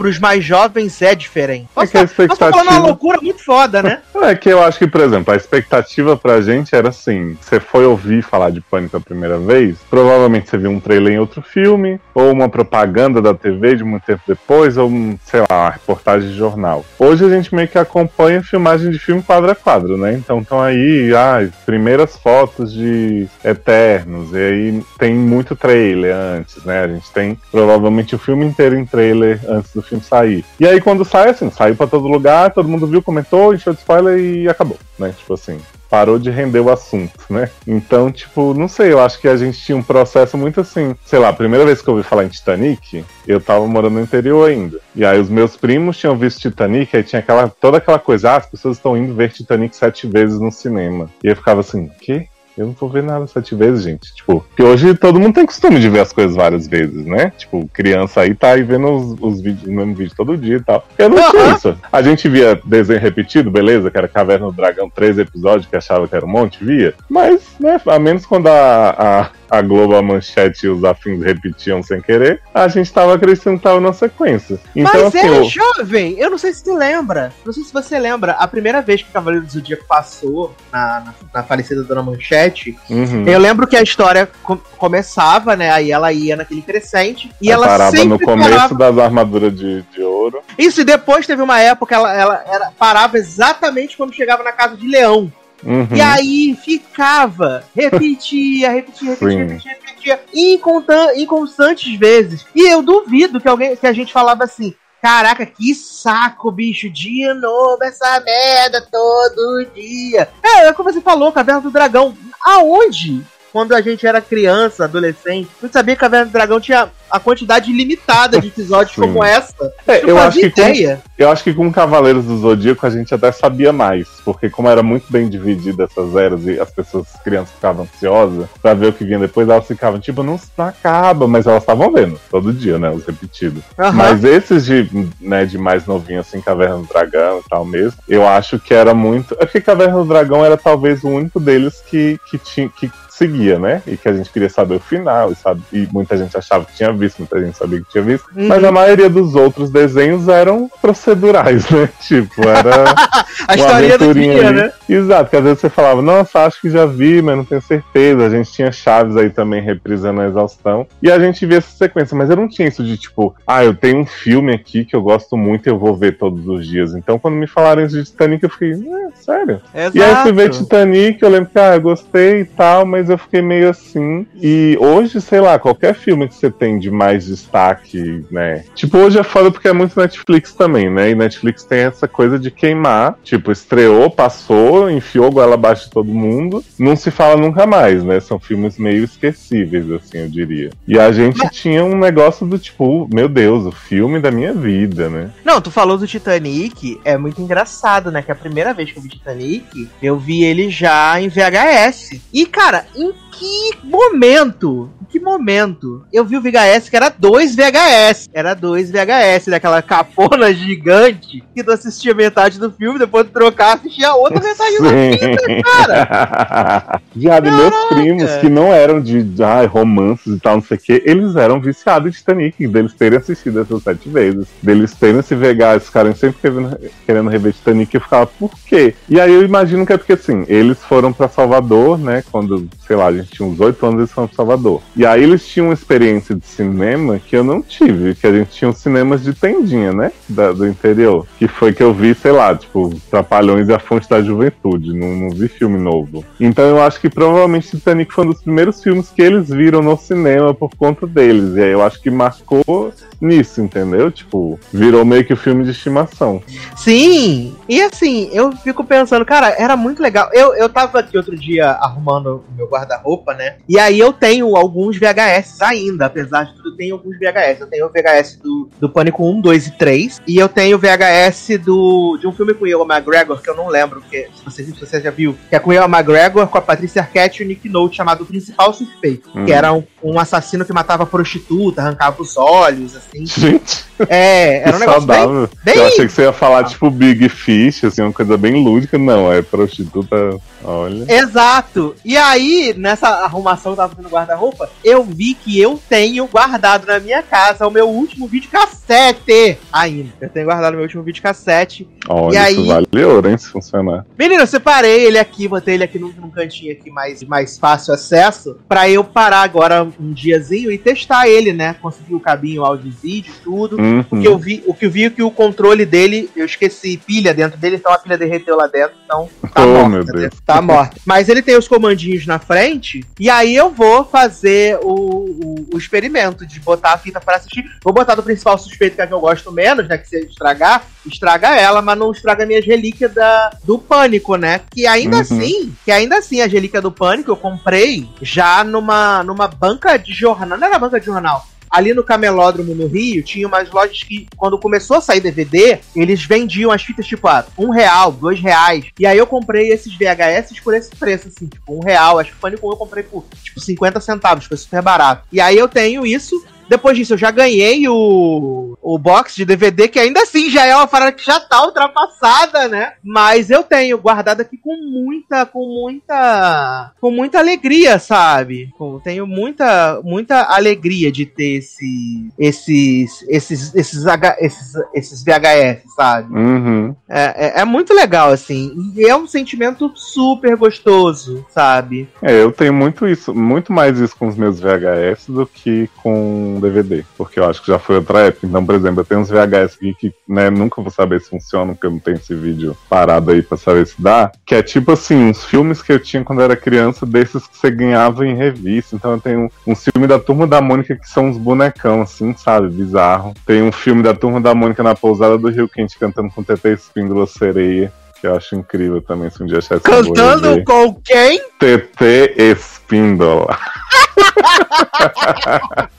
A: pros mais jovens é diferente.
B: É que a
A: estamos falando uma loucura muito foda, né? [laughs]
B: É que eu acho que, por exemplo, a expectativa pra gente era assim: você foi ouvir falar de pânico a primeira vez, provavelmente você viu um trailer em outro filme, ou uma propaganda da TV de muito tempo depois, ou um, sei lá, uma reportagem de jornal. Hoje a gente meio que acompanha filmagem de filme quadro a quadro, né? Então estão aí ah, primeiras fotos de Eternos, e aí tem muito trailer antes, né? A gente tem provavelmente o filme inteiro em trailer antes do filme sair. E aí quando sai, assim, saiu pra todo lugar, todo mundo viu, comentou, encheu de spoiler e acabou, né? Tipo assim. Parou de render o assunto, né? Então, tipo, não sei, eu acho que a gente tinha um processo muito assim. Sei lá, a primeira vez que eu ouvi falar em Titanic, eu tava morando no interior ainda. E aí os meus primos tinham visto Titanic, aí tinha aquela, toda aquela coisa, ah, as pessoas estão indo ver Titanic sete vezes no cinema. E eu ficava assim, quê? Eu não vou ver nada sete vezes, gente. Tipo, porque hoje todo mundo tem costume de ver as coisas várias vezes, né? Tipo, criança aí tá aí vendo os, os vídeos, o mesmo vídeo todo dia e tal. Eu não tinha isso. A gente via desenho repetido, beleza, que era Caverna do Dragão, três episódios, que achava que era um monte, via. Mas, né, a menos quando a, a, a Globo, a Manchete e os afins repetiam sem querer, a gente tava acreditando que tava na sequência. Então,
A: Mas
B: assim,
A: é,
B: eu-
A: jovem, eu não sei se tu lembra. Não sei se você lembra. A primeira vez que o Cavaleiro do Zodíaco passou na, na, na falecida Dona Manchete,
B: Uhum.
A: eu lembro que a história co- começava, né? Aí ela ia naquele crescente. E
B: Aí
A: ela
B: parava
A: sempre
B: no começo
A: parava.
B: das armaduras de, de ouro.
A: Isso, e depois teve uma época ela, ela, ela parava exatamente quando chegava na casa de Leão.
B: Uhum.
A: E aí ficava, repetia, repetia, repetia, repetia, repetia, incontan- inconstantes vezes. E eu duvido que alguém que a gente falava assim. Caraca, que saco, bicho, de novo essa merda todo dia. É, é como você falou, Caverna do Dragão. Aonde quando a gente era criança, adolescente, a gente sabia que Caverna do Dragão tinha a quantidade limitada de episódios [laughs] como essa.
B: É, eu, acho que com, eu acho que com Cavaleiros do Zodíaco a gente até sabia mais, porque como era muito bem dividida essas eras e as pessoas, as crianças ficavam ansiosas pra ver o que vinha depois, elas ficavam tipo, não, não acaba, mas elas estavam vendo todo dia, né, os repetidos. Uhum. Mas esses de, né, de mais novinho, assim, Caverna do Dragão e tal mesmo, eu acho que era muito. É porque Caverna do Dragão era talvez o único deles que, que, tinha, que seguia, né? E que a gente queria saber o final, e, sabe? e muita gente achava que tinha visto, muita gente sabia que tinha visto. Uhum. Mas a maioria dos outros desenhos eram procedurais, né? [laughs] Tipo, era. [laughs]
A: a história do dia, ali. né?
B: Exato, que às vezes você falava, nossa, acho que já vi, mas não tenho certeza. A gente tinha Chaves aí também reprisando a exaustão. E a gente via essa sequência, mas eu não tinha isso de tipo, ah, eu tenho um filme aqui que eu gosto muito e eu vou ver todos os dias. Então quando me falaram isso de Titanic, eu fiquei, é, sério? Exato. E aí você vê Titanic, eu lembro que, ah, eu gostei e tal, mas eu fiquei meio assim. E hoje, sei lá, qualquer filme que você tem de mais destaque, né? Tipo, hoje é foda porque é muito Netflix também, né? E Netflix tem essa coisa de queimar. Tipo, estreou, passou, enfiou goela abaixo de todo mundo. Não se fala nunca mais, né? São filmes meio esquecíveis, assim, eu diria. E a gente Mas... tinha um negócio do tipo, meu Deus, o filme da minha vida, né?
A: Não, tu falou do Titanic, é muito engraçado, né? Que a primeira vez que eu vi Titanic, eu vi ele já em VHS. E, cara, em que momento que momento eu vi o VHS que era dois VHS. Era dois VHS, daquela capona gigante que tu assistia metade do filme, depois tu trocar, assistia a outra metade da fita,
B: cara. [laughs] Viado, meus primos que não eram de, de romances e tal, não sei o que, eles eram viciados em Titanic, deles terem assistido essas sete vezes, deles terem esse VHS, ficarem sempre querendo, querendo rever Titanic, eu ficava, por quê? E aí eu imagino que é porque assim, eles foram para Salvador, né, quando, sei lá, a gente tinha uns oito anos, foram pra Salvador. E aí eles tinham uma experiência de cinema que eu não tive, que a gente tinha os cinemas de tendinha, né? Da, do interior. Que foi que eu vi, sei lá, tipo, Trapalhões e a Fonte da Juventude. Não, não vi filme novo. Então eu acho que provavelmente Titanic foi um dos primeiros filmes que eles viram no cinema por conta deles. E aí eu acho que marcou nisso, entendeu? Tipo, virou meio que o um filme de estimação.
A: Sim! E assim, eu fico pensando, cara, era muito legal. Eu, eu tava aqui outro dia arrumando o meu guarda-roupa, né? E aí eu tenho alguns VHS ainda, apesar de tudo, tenho alguns VHS. Eu tenho o VHS do, do Pânico 1, 2 e 3. E eu tenho o VHS do, de um filme com o Ewan McGregor, que eu não lembro, que, se você, se você já viu, que é com o Ewan McGregor, com a Patricia Arquette e o Nick Note, chamado Principal Suspeito. Hum. Que era um, um assassino que matava prostituta, arrancava os olhos, assim.
B: Gente.
A: É, era um negócio
B: saudável. Bem, bem... Eu achei que você ia falar, tipo, Big Fish, assim, uma coisa bem lúdica. Não, é prostituta, olha.
A: Exato. E aí, nessa arrumação que eu tava fazendo guarda-roupa, eu vi que eu tenho guardado na minha casa o meu último vídeo cassete ainda. Eu tenho guardado meu último vídeo cassete.
B: Olha,
A: e aí...
B: isso vale ouro, hein, se funcionar.
A: Menino, eu separei ele aqui, botei ele aqui num, num cantinho aqui mais, mais fácil acesso, pra eu parar agora um diazinho e testar ele, né? Conseguir o cabinho áudio vídeo, tudo. Uhum. O que eu vi, o que eu vi é que o controle dele, eu esqueci pilha dentro dele, então a pilha derreteu lá dentro, então tá oh, morta. Né? Tá morta. Mas ele tem os comandinhos na frente, e aí eu vou fazer o, o, o experimento de botar a fita para assistir. Vou botar do principal suspeito, que é que eu gosto menos, né? Que se estragar, estraga ela, mas não estraga minhas relíquias da, do pânico, né? Que ainda uhum. assim, que ainda assim, a relíquia do pânico eu comprei já numa, numa banca de jornal. Não era banca de jornal ali no Camelódromo no Rio, tinha umas lojas que, quando começou a sair DVD, eles vendiam as fitas tipo, ah, um real, dois reais. E aí eu comprei esses VHS por esse preço, assim, tipo, um real. Acho que o Pânico eu comprei por, tipo, 50 centavos, foi super barato. E aí eu tenho isso depois disso, eu já ganhei o, o box de DVD, que ainda assim já é uma parada que já tá ultrapassada, né? Mas eu tenho guardado aqui com muita, com muita, com muita alegria, sabe? Tenho muita, muita alegria de ter esse, esses, esses, esses, H, esses, esses VHS, sabe?
B: Uhum.
A: É, é, é, muito legal, assim. E é um sentimento super gostoso, sabe?
B: É, eu tenho muito isso, muito mais isso com os meus VHS do que com DVD, porque eu acho que já foi outra época. Então, por exemplo, eu tenho uns VHS aqui que né, nunca vou saber se funcionam, porque eu não tenho esse vídeo parado aí pra saber se dá. Que é tipo assim, uns filmes que eu tinha quando era criança, desses que você ganhava em revista. Então eu tenho um filme da Turma da Mônica que são uns bonecão, assim, sabe? Bizarro. Tem um filme da Turma da Mônica na pousada do Rio Quente cantando com TT Espíndola Sereia que eu acho incrível também, se um dia achar
A: Cantando com quem?
B: TT Espíndola. [laughs]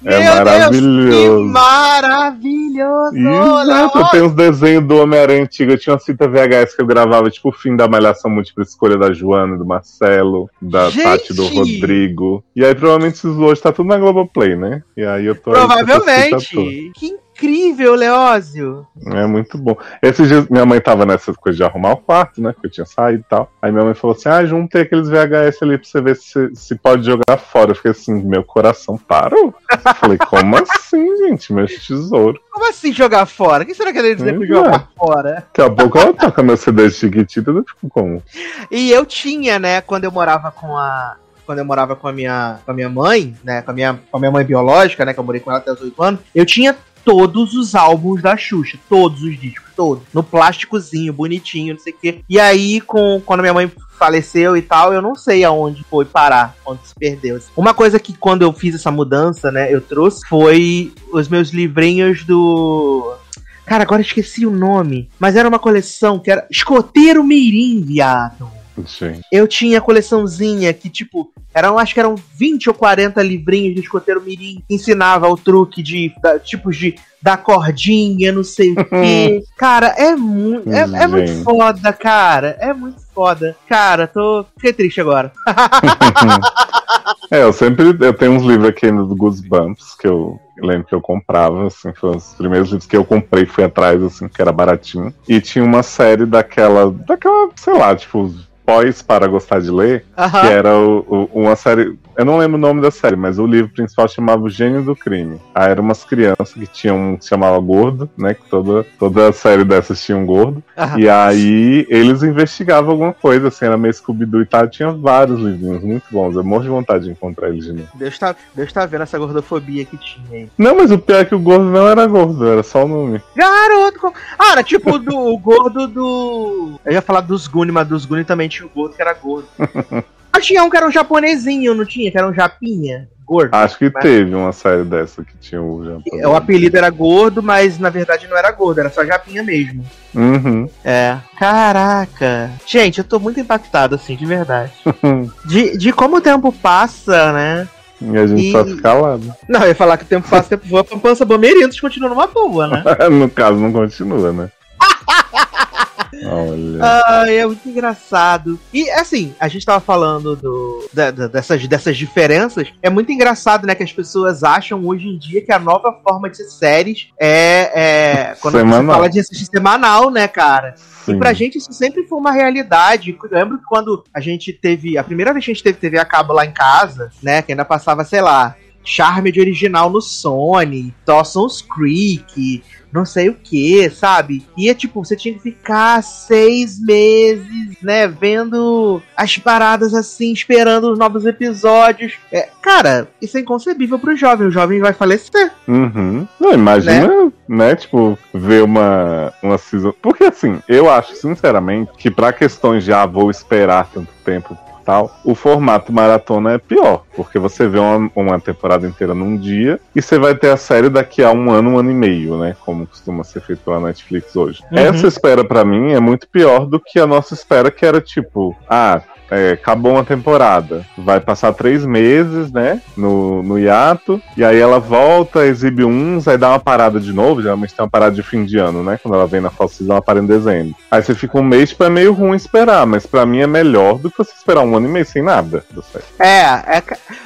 B: é maravilhoso. Deus,
A: que maravilhoso!
B: Exato, tem uns desenhos do Homem-Aranha antigo. Eu tinha uma fita VHS que eu gravava, tipo, o fim da Malhação Múltipla Escolha da Joana, do Marcelo, da Gente. Tati, do Rodrigo. E aí, provavelmente, isso hoje tá tudo na Globoplay, né? E aí eu tô.
A: Provavelmente. Que incrível, Leózio.
B: É muito bom. Esses dias, minha mãe tava nessa coisa de arrumar o quarto, né? Que eu tinha saído e tal. Aí minha mãe falou assim: ah, juntei aqueles VHS ali pra você ver se, se pode jogar fora. Eu fiquei assim, meu coração parou. falei, como assim, gente? Meu tesouro.
A: Como assim jogar fora? O que será que ele dizer pra jogar fora?
B: Daqui a pouco ela toca meu CD de chiquitita, eu fico como?
A: E eu tinha, né, quando eu morava com a, quando eu morava com a minha, com a minha mãe, né? Com a minha, com a minha mãe biológica, né? Que eu morei com ela até os 8 anos, eu tinha todos os álbuns da Xuxa, todos os discos, todos, no plásticozinho, bonitinho, não sei o quê. E aí, com, quando minha mãe faleceu e tal, eu não sei aonde foi parar, onde se perdeu. Uma coisa que quando eu fiz essa mudança, né, eu trouxe foi os meus livrinhos do Cara, agora esqueci o nome, mas era uma coleção que era Escoteiro Mirim, viado.
B: Sim.
A: Eu tinha a coleçãozinha que, tipo, eram, acho que eram 20 ou 40 livrinhos de escoteiro mirim que ensinava o truque de da, tipos de da cordinha, não sei o quê. [laughs] Cara, é, mu é, é muito foda, cara. É muito foda. Cara, tô. Fiquei triste agora. [laughs]
B: é, eu sempre. Eu tenho uns livros aqui no Goosebumps que eu lembro que eu comprava, assim, foi os primeiros livros que eu comprei, fui atrás, assim, que era baratinho. E tinha uma série daquela, daquela, sei lá, tipo, pós para gostar de ler, uh -huh. que era o, o, uma série. Eu não lembro o nome da série, mas o livro principal chamava O Gênio do Crime. Aí eram umas crianças que tinham um que chamava Gordo, né? Que toda, toda a série dessas tinha um gordo. -huh. E aí eles investigavam alguma coisa, assim, era meio scooby e tal. Tinha vários livrinhos muito bons. Eu morro de vontade de encontrar eles de novo.
A: Deus tá, Deus tá vendo essa gordofobia que tinha aí.
B: Não, mas o pior é que o gordo não era gordo, era só o nome.
A: Garoto! Ah, era tipo do, o gordo do. Eu ia falar dos Guni, mas dos Guni também tinha o gordo que era gordo. [laughs] Mas tinha um que era um japonesinho, não tinha? Que era um japinha? Gordo.
B: Acho que mas... teve uma série dessa que tinha o japonês.
A: O apelido era gordo, mas na verdade não era gordo, era só japinha mesmo.
B: Uhum.
A: É. Caraca. Gente, eu tô muito impactado, assim, de verdade. [laughs] de, de como o tempo passa, né?
B: E a gente e... só fica calado.
A: Não, eu ia falar que o tempo passa, o tempo voa, a pança bomeritos continua numa boa, né? [laughs]
B: no caso, não continua, né? [laughs] Olha.
A: Ah, é muito engraçado. E assim, a gente tava falando do, da, da, dessas, dessas diferenças. É muito engraçado, né? Que as pessoas acham hoje em dia que a nova forma de ser séries é. é quando semanal. você fala de assistir semanal, né, cara? Sim. E pra gente isso sempre foi uma realidade. Eu lembro que quando a gente teve. A primeira vez que a gente teve TV a cabo lá em casa, né? Que ainda passava, sei lá, Charme de original no Sony, Dawson's Creek, não sei o que, sabe? E é tipo, você tinha que ficar seis meses, né, vendo as paradas assim, esperando os novos episódios. É, cara, isso é inconcebível pro jovem. O jovem vai falecer.
B: Uhum. Não, imagina, né? né? tipo, ver uma, uma season. Porque assim, eu acho, sinceramente, que para questões de ah, vou esperar tanto tempo tal, o formato maratona é pior, porque você vê uma, uma temporada inteira num dia e você vai ter a série daqui a um ano, um ano e meio, né? Como costuma ser feito pela Netflix hoje. Uhum. Essa espera para mim é muito pior do que a nossa espera, que era tipo, ah, é, acabou uma temporada, vai passar três meses, né, no, no hiato, e aí ela volta, exibe uns, aí dá uma parada de novo, geralmente tem uma parada de fim de ano, né, quando ela vem na falsa season, ela para em dezembro. Aí você fica um mês, tipo, é meio ruim esperar, mas para mim é melhor do que você esperar um ano e meio sem nada.
A: É, é,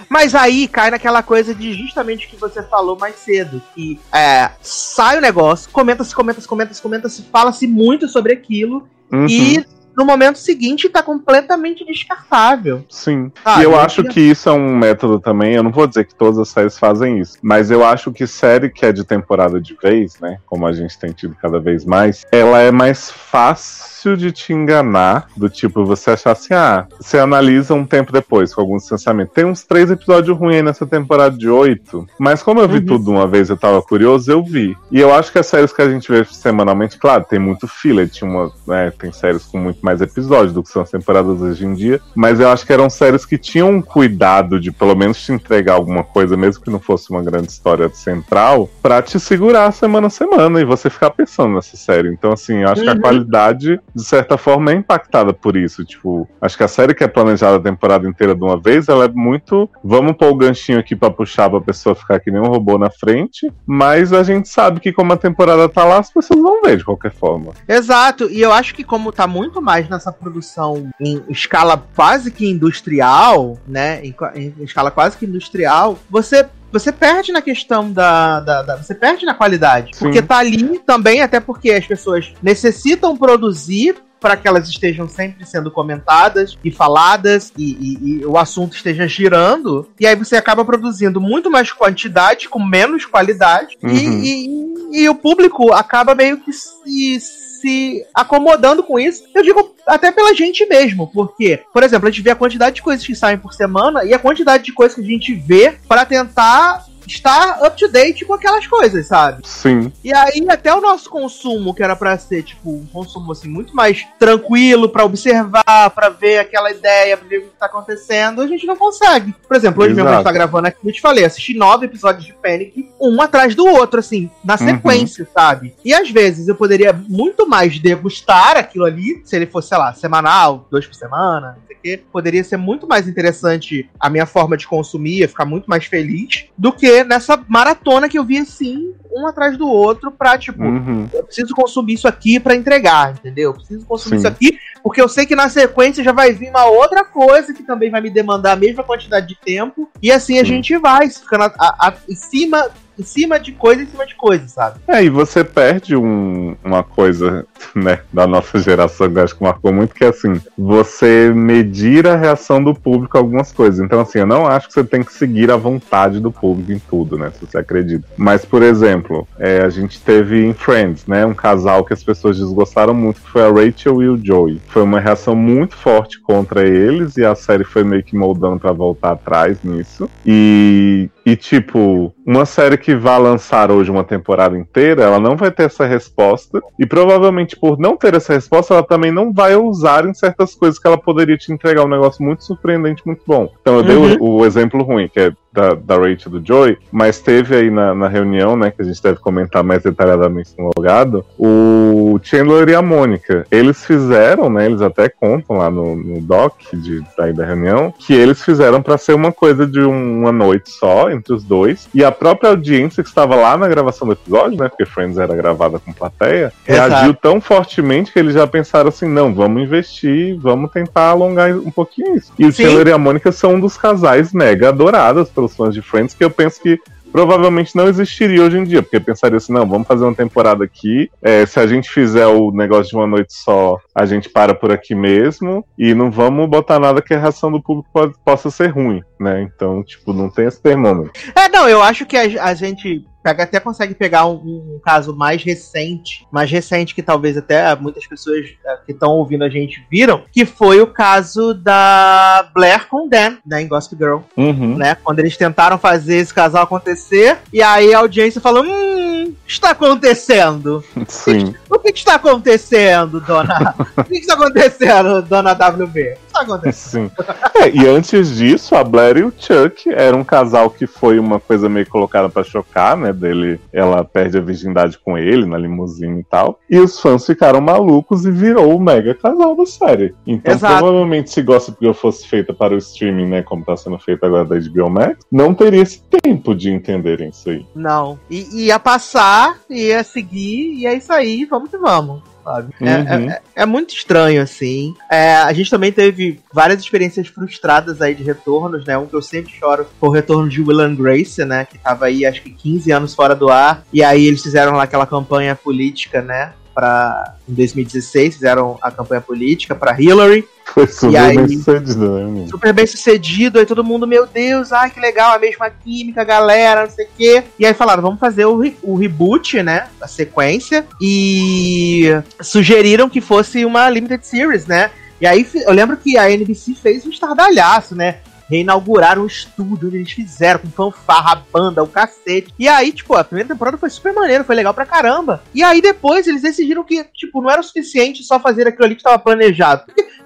A: mas aí cai naquela coisa de justamente o que você falou mais cedo, que é, sai o negócio, comenta-se, comenta-se, comenta-se, comenta-se, fala-se muito sobre aquilo, Uhum. E no momento seguinte tá completamente descartável.
B: Sim. Ah, e eu acho que isso é um método também. Eu não vou dizer que todas as séries fazem isso, mas eu acho que série que é de temporada de vez, né? Como a gente tem tido cada vez mais, ela é mais fácil de te enganar, do tipo, você achar assim, ah, você analisa um tempo depois, com algum distanciamento. Tem uns três episódios ruins nessa temporada de oito, mas como eu vi uhum. tudo uma vez, eu tava curioso, eu vi. E eu acho que as séries que a gente vê semanalmente, claro, tem muito filler, tinha uma, né, tem séries com muito mais episódios do que são as temporadas hoje em dia. Mas eu acho que eram séries que tinham um cuidado de pelo menos te entregar alguma coisa, mesmo que não fosse uma grande história central, pra te segurar semana a semana e você ficar pensando nessa série. Então, assim, eu acho uhum. que a uhum. qualidade, de certa forma, é impactada por isso. Tipo, acho que a série que é planejada a temporada inteira de uma vez, ela é muito. Vamos pôr o ganchinho aqui pra puxar pra pessoa ficar que nem um robô na frente, mas a gente sabe que como a temporada tá lá, as pessoas vão ver de qualquer forma.
A: Exato, e eu acho que como tá muito mais nessa produção em escala quase que industrial, né? Em, em escala quase que industrial, você você perde na questão da, da, da, Você perde na qualidade. Sim. Porque tá ali também, até porque as pessoas necessitam produzir para que elas estejam sempre sendo comentadas e faladas e, e, e, o assunto esteja girando. E aí você acaba produzindo muito mais quantidade com menos qualidade uhum. e, e, o público acaba meio que se, se acomodando com isso. Eu digo até pela gente mesmo, porque, por exemplo, a gente vê a quantidade de coisas que saem por semana e a quantidade de coisas que a gente vê para tentar estar up to date com aquelas coisas, sabe?
B: Sim.
A: E aí até o nosso consumo, que era para ser tipo um consumo assim muito mais tranquilo para observar, para ver aquela ideia, pra ver o que tá acontecendo, a gente não consegue. Por exemplo, hoje Exato. mesmo a gente tá gravando aqui, eu te falei, assisti nove episódios de Panic, um atrás do outro, assim, na uhum. sequência, uhum. sabe? E às vezes eu poderia muito mais degustar aquilo ali, se ele fosse, sei lá, semanal, dois por semana, não sei o quê. Poderia ser muito mais interessante a minha forma de consumir, ia ficar muito mais feliz do que nessa maratona que eu vi assim, um atrás do outro, pra, tipo, uhum. eu preciso consumir isso aqui para entregar, entendeu? Eu preciso consumir Sim. isso aqui, porque eu sei que na sequência já vai vir uma outra coisa que também vai me demandar a mesma quantidade de tempo, e assim a gente vai ficando a, a, a, em cima em cima de coisa em cima de coisa, sabe?
B: É, e você perde um, uma coisa, [laughs] né, da nossa geração que acho que marcou muito, que é assim, você medir a reação do público a algumas coisas. Então, assim, eu não acho que você tem que seguir a vontade do público em tudo, né, se você acredita. Mas, por exemplo, é, a gente teve em Friends, né, um casal que as pessoas desgostaram muito, que foi a Rachel e o Joey. Foi uma reação muito forte contra eles e a série foi meio que moldando para voltar atrás nisso. E, e tipo, uma série que vai lançar hoje uma temporada inteira, ela não vai ter essa resposta. E provavelmente por não ter essa resposta, ela também não vai usar em certas coisas que ela poderia te entregar um negócio muito surpreendente, muito bom. Então eu dei o, uhum. o, exemplo ruim, que é da, da Rachel do Joy, mas teve aí na, na, reunião, né, que a gente deve comentar mais detalhadamente no logado, o Chandler e a Mônica. Eles fizeram, né, eles até contam lá no, no doc de, daí da reunião, que eles fizeram para ser uma coisa de um, uma noite só, entre os dois, e a própria audiência que estava lá na gravação do episódio, né, porque Friends era gravada com plateia, Exato. reagiu tão fortemente que eles já pensaram assim, não, vamos investir, vamos tentar alongar um pouquinho isso. E o Chandler e a Mônica são um dos casais mega adorados pelos fãs de Friends, que eu penso que provavelmente não existiria hoje em dia, porque pensaria assim, não, vamos fazer uma temporada aqui, é, se a gente fizer o negócio de uma noite só, a gente para por aqui mesmo, e não vamos botar nada que a reação do público pode, possa ser ruim, né? Então, tipo, não tem esse termômetro.
A: É, não, eu acho que a, a gente pega, até consegue pegar um, um, caso mais recente, mais recente que talvez até muitas pessoas é, que estão ouvindo a gente viram, que foi o caso da Blair com Dan, né, em Gossip Girl,
B: uhum.
A: né, quando eles tentaram fazer esse casal acontecer, e aí a audiência falou, hum, que está acontecendo?
B: Sim.
A: O que, está acontecendo, dona? o que, está acontecendo, dona WB? [laughs] O que está acontecendo?
B: Sim. É, e antes disso, a Blair e o Chuck eram um casal que foi uma coisa meio colocada para chocar, né? Dele, ela perde a virgindade com ele na limusine e tal. E os fãs ficaram malucos e virou o mega casal da série. Então, Exato. provavelmente, se Gossip Girl fosse feita para o streaming, né? Como tá sendo feita agora da HBO Max, não teria esse tempo de entenderem isso aí.
A: Não. E ia passar, ia seguir, e é isso aí, vamos que vamos sabe? É, uhum. É, é, é, muito estranho, assim. É, a gente também teve várias experiências frustradas aí de retornos, né? Um que eu sempre choro foi o retorno de Will Grace, né? Que tava aí, acho que 15 anos fora do ar. E aí eles fizeram lá aquela campanha política, né? Pra, em 2016, fizeram a campanha política para Hillary.
B: Foi super aí, bem sucedido, né?
A: Super bem sucedido, aí todo mundo, meu Deus, ai que legal, a mesma química, galera, não sei o quê. E aí falaram, vamos fazer o, re o reboot, né? A sequência. E sugeriram que fosse uma limited series, né? E aí eu lembro que a NBC fez um estardalhaço, né? Reinauguraram o estúdio onde eles fizeram, com fanfarra, banda, o cacete. E aí, tipo, a primeira temporada foi super maneiro, foi legal pra caramba. E aí depois eles decidiram que, tipo, não era o suficiente só fazer aquilo ali que estava planejado.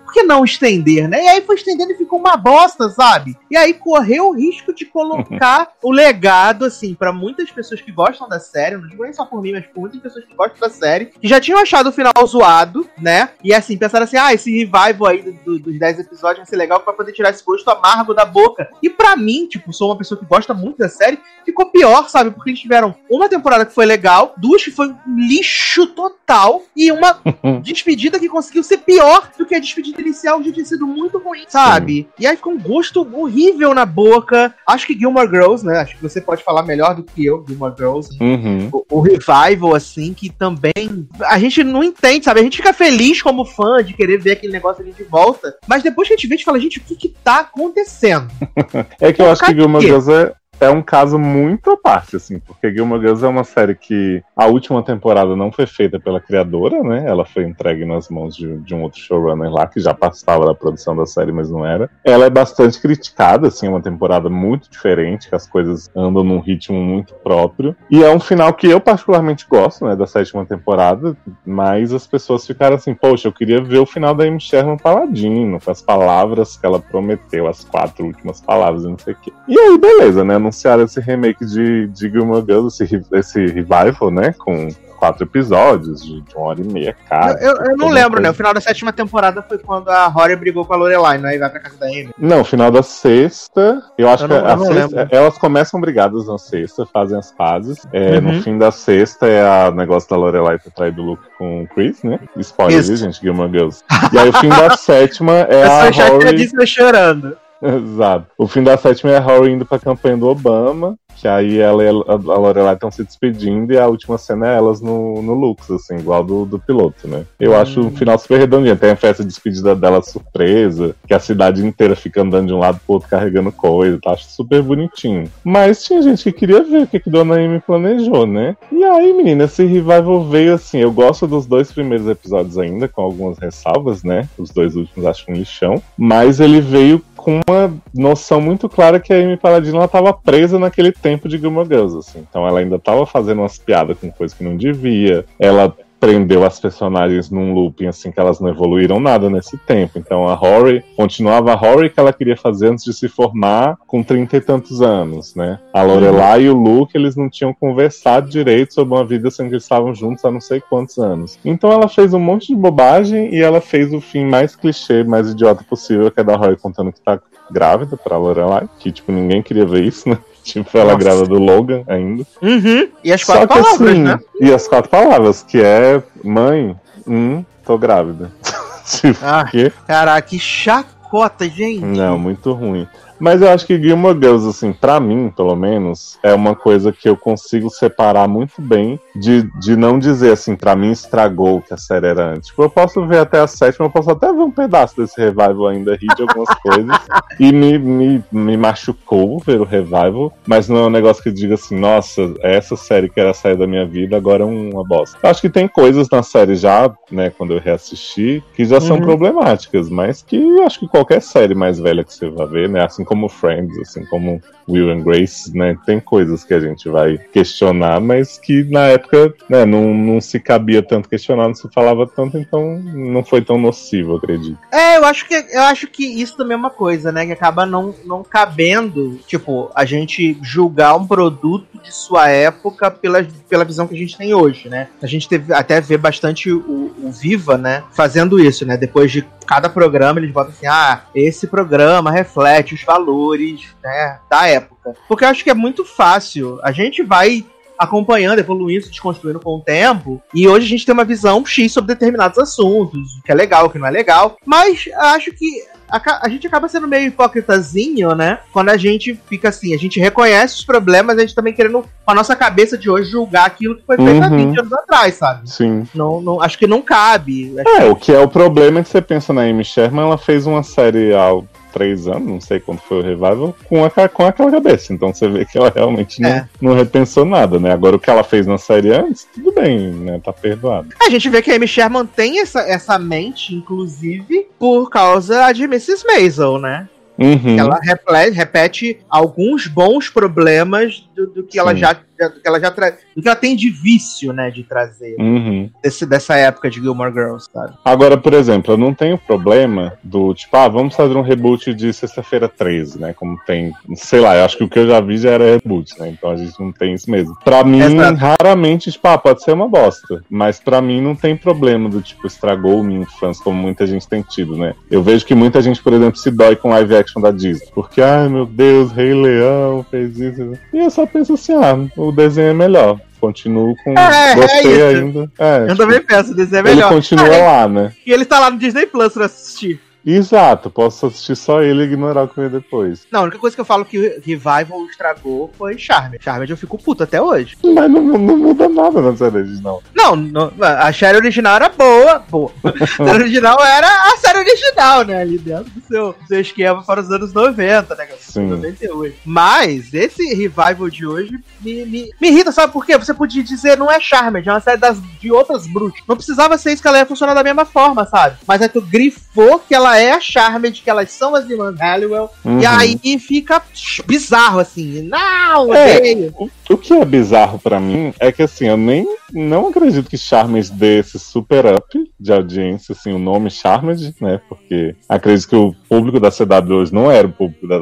A: Por que não estender, né? E aí foi estendendo e ficou uma bosta, sabe? E aí correu o risco de colocar [laughs] o legado, assim, para muitas pessoas que gostam da série, não digo nem só por mim, mas por muitas pessoas que gostam da série, que já tinham achado o final zoado, né? E assim, pensaram assim, ah, esse revival aí do, do, dos 10 episódios vai ser legal pra poder tirar esse gosto amargo da boca. E para mim, tipo, sou uma pessoa que gosta muito da série, ficou pior, sabe? Porque eles tiveram uma temporada que foi legal, duas que foi um lixo total, e uma [laughs] despedida que conseguiu ser pior do que a despedida inicial já tinha sido muito ruim, sabe? Sim. E aí ficou um gosto horrível na boca. Acho que Gilmore Girls, né? Acho que você pode falar melhor do que eu, Gilmore Girls.
B: Uhum.
A: O, o, revival, assim, que também. A gente não entende, sabe? A gente fica feliz como fã de querer ver aquele negócio ali de volta. Mas depois que a gente vê, a gente fala, gente, o que que tá acontecendo? [laughs]
B: é que eu acho que Gilmore Girls é, é um caso muito à parte, assim, porque Gilmore Girls é uma série que a última temporada não foi feita pela criadora, né? Ela foi entregue nas mãos de, de, um outro showrunner lá, que já participava da produção da série, mas não era. Ela é bastante criticada, assim, é uma temporada muito diferente, que as coisas andam num ritmo muito próprio. E é um final que eu particularmente gosto, né, da sétima temporada, mas as pessoas ficaram assim, poxa, eu queria ver o final da Amy Sherman Paladino, com as palavras que ela prometeu, as quatro últimas palavras, não sei o quê. E aí, beleza, né? Anunciaram esse remake de, de Gilmore Girls, esse, esse revival, né? Com quatro episódios de, uma hora e meia, cara.
A: Eu, eu, eu não lembro, coisa. né? O final da sétima temporada foi quando a Rory brigou com a Lorelai, né? E vai pra casa da Amy.
B: Não, final da sexta. Eu acho eu que não, a sexta, elas começam brigadas na sexta, fazem as pazes. É, uhum. No fim da sexta é o negócio da Lorelai ter traído o Luke com o Chris, né? Spoiler, Isso. gente, Gilmore Girls. E aí o fim da [laughs] sétima é eu a Rory...
A: chorando. [laughs]
B: Exato. O fim da sétima é a Rory indo pra campanha do Obama. Que aí ela e a Lorelai estão se despedindo e a última cena é elas no, no Lux, assim, igual do, do piloto, né? Eu hum. acho o final super redondinho. Tem a festa de despedida dela surpresa, que a cidade inteira fica andando de um lado pro outro carregando coisa, tá? Acho super bonitinho. Mas tinha gente que queria ver o que, que Dona Amy planejou, né? E aí, menina, esse revival veio assim. Eu gosto dos dois primeiros episódios ainda, com algumas ressalvas, né? Os dois últimos acho um lixão. Mas ele veio com uma noção muito clara que a Amy Paladino ela presa naquele tempo de Gilmore Girls, assim. Então ela ainda tava fazendo umas piadas com coisas que não devia. Ela prendeu as personagens num looping assim que elas não evoluíram nada nesse tempo. Então a Rory continuava a Rory que ela queria fazer antes de se formar com trinta e tantos anos, né? A Lorelai uhum. e o Luke eles não tinham conversado direito sobre uma vida sendo que eles estavam juntos há não sei quantos anos. Então ela fez um monte de bobagem e ela fez o fim mais clichê, mais idiota possível, que é da Rory contando que tá grávida pra Lorelai, que tipo ninguém queria ver isso, né? Tipo, ela Nossa. grava do Logan ainda.
A: Uhum. E as quatro Só palavras, assim, né?
B: E as quatro palavras, que é mãe, hum, tô grávida. [laughs]
A: tipo, ah, que... Caraca, que chacota, gente.
B: Não, muito ruim. Mas eu acho que Gilmore Girls, assim, pra mim, pelo menos, é uma coisa que eu consigo separar muito bem de, de não dizer assim, pra mim estragou o que a série era antes. Tipo, eu posso ver até a sétima, eu posso até ver um pedaço desse revival ainda, rir de algumas [laughs] coisas. E me, me, me machucou ver o revival, mas não é um negócio que diga assim, nossa, essa série que era a série da minha vida, agora é uma bosta. Eu acho que tem coisas na série já, né, quando eu reassisti, que já são uhum. problemáticas, mas que eu acho que qualquer série mais velha que você vai ver, né, assim como Friends, assim como Will and Grace, né? Tem coisas que a gente vai questionar, mas que na época né, não, não se cabia tanto questionar, não se falava tanto, então não foi tão nocivo, acredito.
A: É, eu acho que eu acho que isso também é uma coisa, né? Que acaba não, não cabendo, tipo, a gente julgar um produto de sua época pela, pela visão que a gente tem hoje, né? A gente teve, até vê bastante o, o Viva, né? Fazendo isso, né? Depois de cada programa eles botam assim, ah, esse programa reflete os valores né, da época. Porque eu acho que é muito fácil. A gente vai acompanhando, evoluindo, se desconstruindo com o tempo. E hoje a gente tem uma visão X sobre determinados assuntos, o que é legal, o que não é legal. Mas acho que a, a, gente acaba sendo meio hipócritazinho, né? Quando a gente fica assim, a gente reconhece os problemas, a gente também querendo, com a nossa cabeça de hoje, julgar aquilo que foi feito uhum. há 20 anos atrás, sabe?
B: Sim.
A: Não, não, acho que não cabe.
B: É, que... o que é o problema é que você pensa na Amy Sherman, ela fez uma série há três anos, não sei quando foi o revival, com, a, com aquela cabeça. Então você vê que ela realmente não, é. não repensou nada, né? Agora o que ela fez na série antes, tudo bem, né? Tá perdoado.
A: A gente vê que a Amy Sherman tem essa, essa mente, inclusive, por causa de Mrs. Maisel, né?
B: Uhum.
A: Ela repete, repete alguns bons problemas do, do que ela
B: Sim.
A: já do que ela já tra... do que ela tem de vício, né, de trazer
B: Uhum.
A: desse, dessa época de Gilmore Girls, sabe?
B: Agora, por exemplo, eu não tenho problema do tipo, ah, vamos fazer um reboot de sexta-feira 13, né? Como tem, sei lá, eu acho que o que eu já vi já era reboot, né? Então a gente não tem isso mesmo. Pra mim,
A: Exato.
B: raramente, tipo, ah, pode ser uma bosta. Mas pra mim não tem problema do tipo, estragou minha infância, como muita gente tem tido, né? Eu vejo que muita gente, por exemplo, se dói com live action da Disney. Porque, ai meu Deus, Rei Leão fez isso. E eu só penso assim, ah, o desenho é melhor. Continuo com.
A: É, é
B: gostei
A: isso.
B: ainda. É,
A: Eu
B: tipo,
A: também penso, desenho é
B: ele
A: melhor.
B: continua
A: Ah,
B: lá, né?
A: E ele tá lá no Disney Plus pra assistir.
B: Exato, posso assistir só ele e ignorar o que vem depois.
A: Não, a única coisa que eu falo que o Revival estragou foi Charmed. Charmed eu fico puto até hoje.
B: Mas não, não muda nada na série original.
A: Não, não, a série original era boa, boa. [laughs] A série original era a série original, né? Ali dentro do seu, do seu esquema para os anos 90, né?
B: Sim.
A: 98. Mas esse revival de hoje me, me, me irrita, sabe por quê? Você podia dizer não é Charmed, é uma série das, de outras bruxas. Não precisava ser isso que ela ia funcionar da mesma forma, sabe? Mas aí tu grifou que ela é a Charmed, que elas são as irmãs Halliwell.
B: Uhum.
A: E aí fica bizarro, assim. Não,
B: É.
A: odeio.
B: O, o que é bizarro pra mim é que assim, eu nem não acredito que Charmed dê esse super up de audiência, assim, o nome Charmed, né? Porque acredito que o público da CW hoje não era o público da,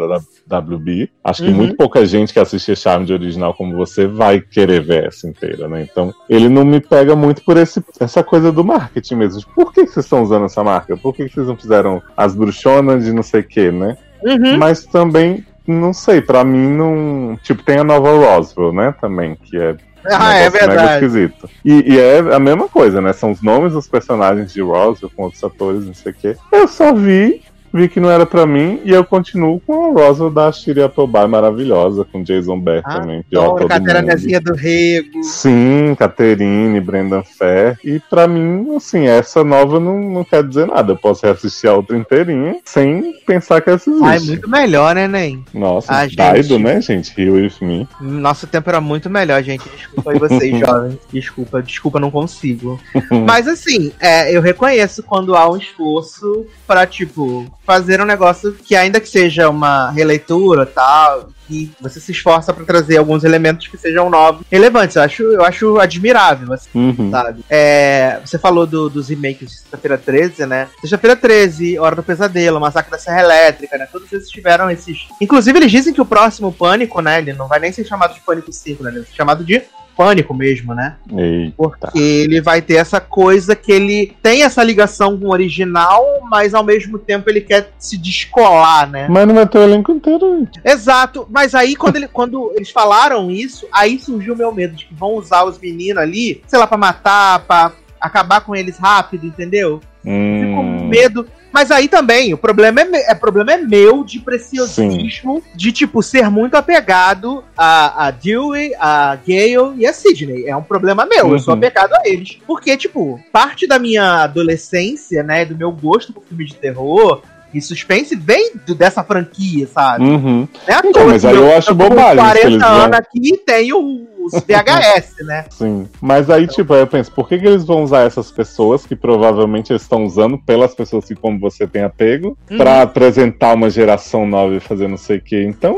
B: da WB. Acho que
A: Uhum.
B: muito pouca gente que assistia Charmed original como você vai querer ver essa inteira, né? Então, ele não me pega muito por esse, essa coisa do marketing mesmo. Tipo, Por que, que vocês estão usando essa marca? Por que, que vocês não fizeram as bruxonas de não sei o que, né?
A: Uhum.
B: Mas também, não sei, pra mim não. Tipo, tem a nova Roswell, né? Também, que é.
A: Ah, é verdade.
B: esquisito. E, e é a mesma coisa, né? São os nomes dos personagens de Roswell com outros atores, não sei o quê. Eu só vi, vi que não era pra mim, e eu continuo com a Roswell da Shiri Appleby maravilhosa, com Jason Beck
A: Ah,
B: também, pior
A: Adoro
B: todo mundo.
A: Caterinazinha do Rego.
B: Sim, Caterine, Brendan Fair. E pra mim, assim, essa nova não, não quer dizer nada. Eu posso reassistir a outra inteirinha sem pensar que essa existe.
A: Ah, é muito melhor, né, Nen?
B: Nossa,
A: Ah,
B: Daido,
A: gente.
B: né, gente? Rio with me.
A: Nosso tempo era muito melhor, gente. Desculpa aí vocês, [laughs] jovens. Desculpa, desculpa, não consigo. [laughs] Mas assim, é, eu reconheço quando há um esforço pra, tipo, fazer um negócio que, ainda que seja uma releitura tal, que você se esforça pra trazer alguns elementos que sejam novos, relevantes. Eu acho, eu acho admirável, assim.
B: Uhum.
A: Sabe? É, você falou do- dos remakes de Sexta-feira 13, né? Sexta-feira 13, Hora do Pesadelo, Massacre da Serra Elétrica, né? Todos esses tiveram esses. Inclusive, eles dizem que o próximo Pânico, né? Ele não vai nem ser chamado de Pânico 5, né? Ele vai ser chamado de Pânico mesmo, né?
B: Eita.
A: Porque ele vai ter essa coisa que ele tem essa ligação com o original, mas ao mesmo tempo ele quer se descolar, né?
B: Mas não vai ter o elenco inteiro.
A: Exato, mas aí quando, ele- quando eles falaram isso, aí surgiu o meu medo de que vão usar os meninos ali, sei lá, pra matar, pra acabar com eles rápido, entendeu? Fico com
B: Hum,
A: medo. Mas aí também, o problema é, é, problema é meu de preciosismo, de tipo, ser muito apegado a, a Dewey, a Gale e a Sidney. É um problema meu, eu sou
B: Uhum.
A: apegado a eles. Porque, tipo, parte da minha adolescência, né, do meu gosto por filme de terror e suspense vem do- dessa franquia, sabe?
B: uhum.
A: É
B: Então, mas aí eu acho
A: tô com
B: bobagem que
A: 40
B: eles vão-
A: anos aqui e tenho os VHS, né?
B: Sim. Mas aí, tipo, aí eu penso, por que, que eles vão usar essas pessoas que provavelmente eles estão usando pelas pessoas que, como você tem apego,
A: Uhum.
B: pra apresentar uma geração nova e fazer não sei o quê? Então.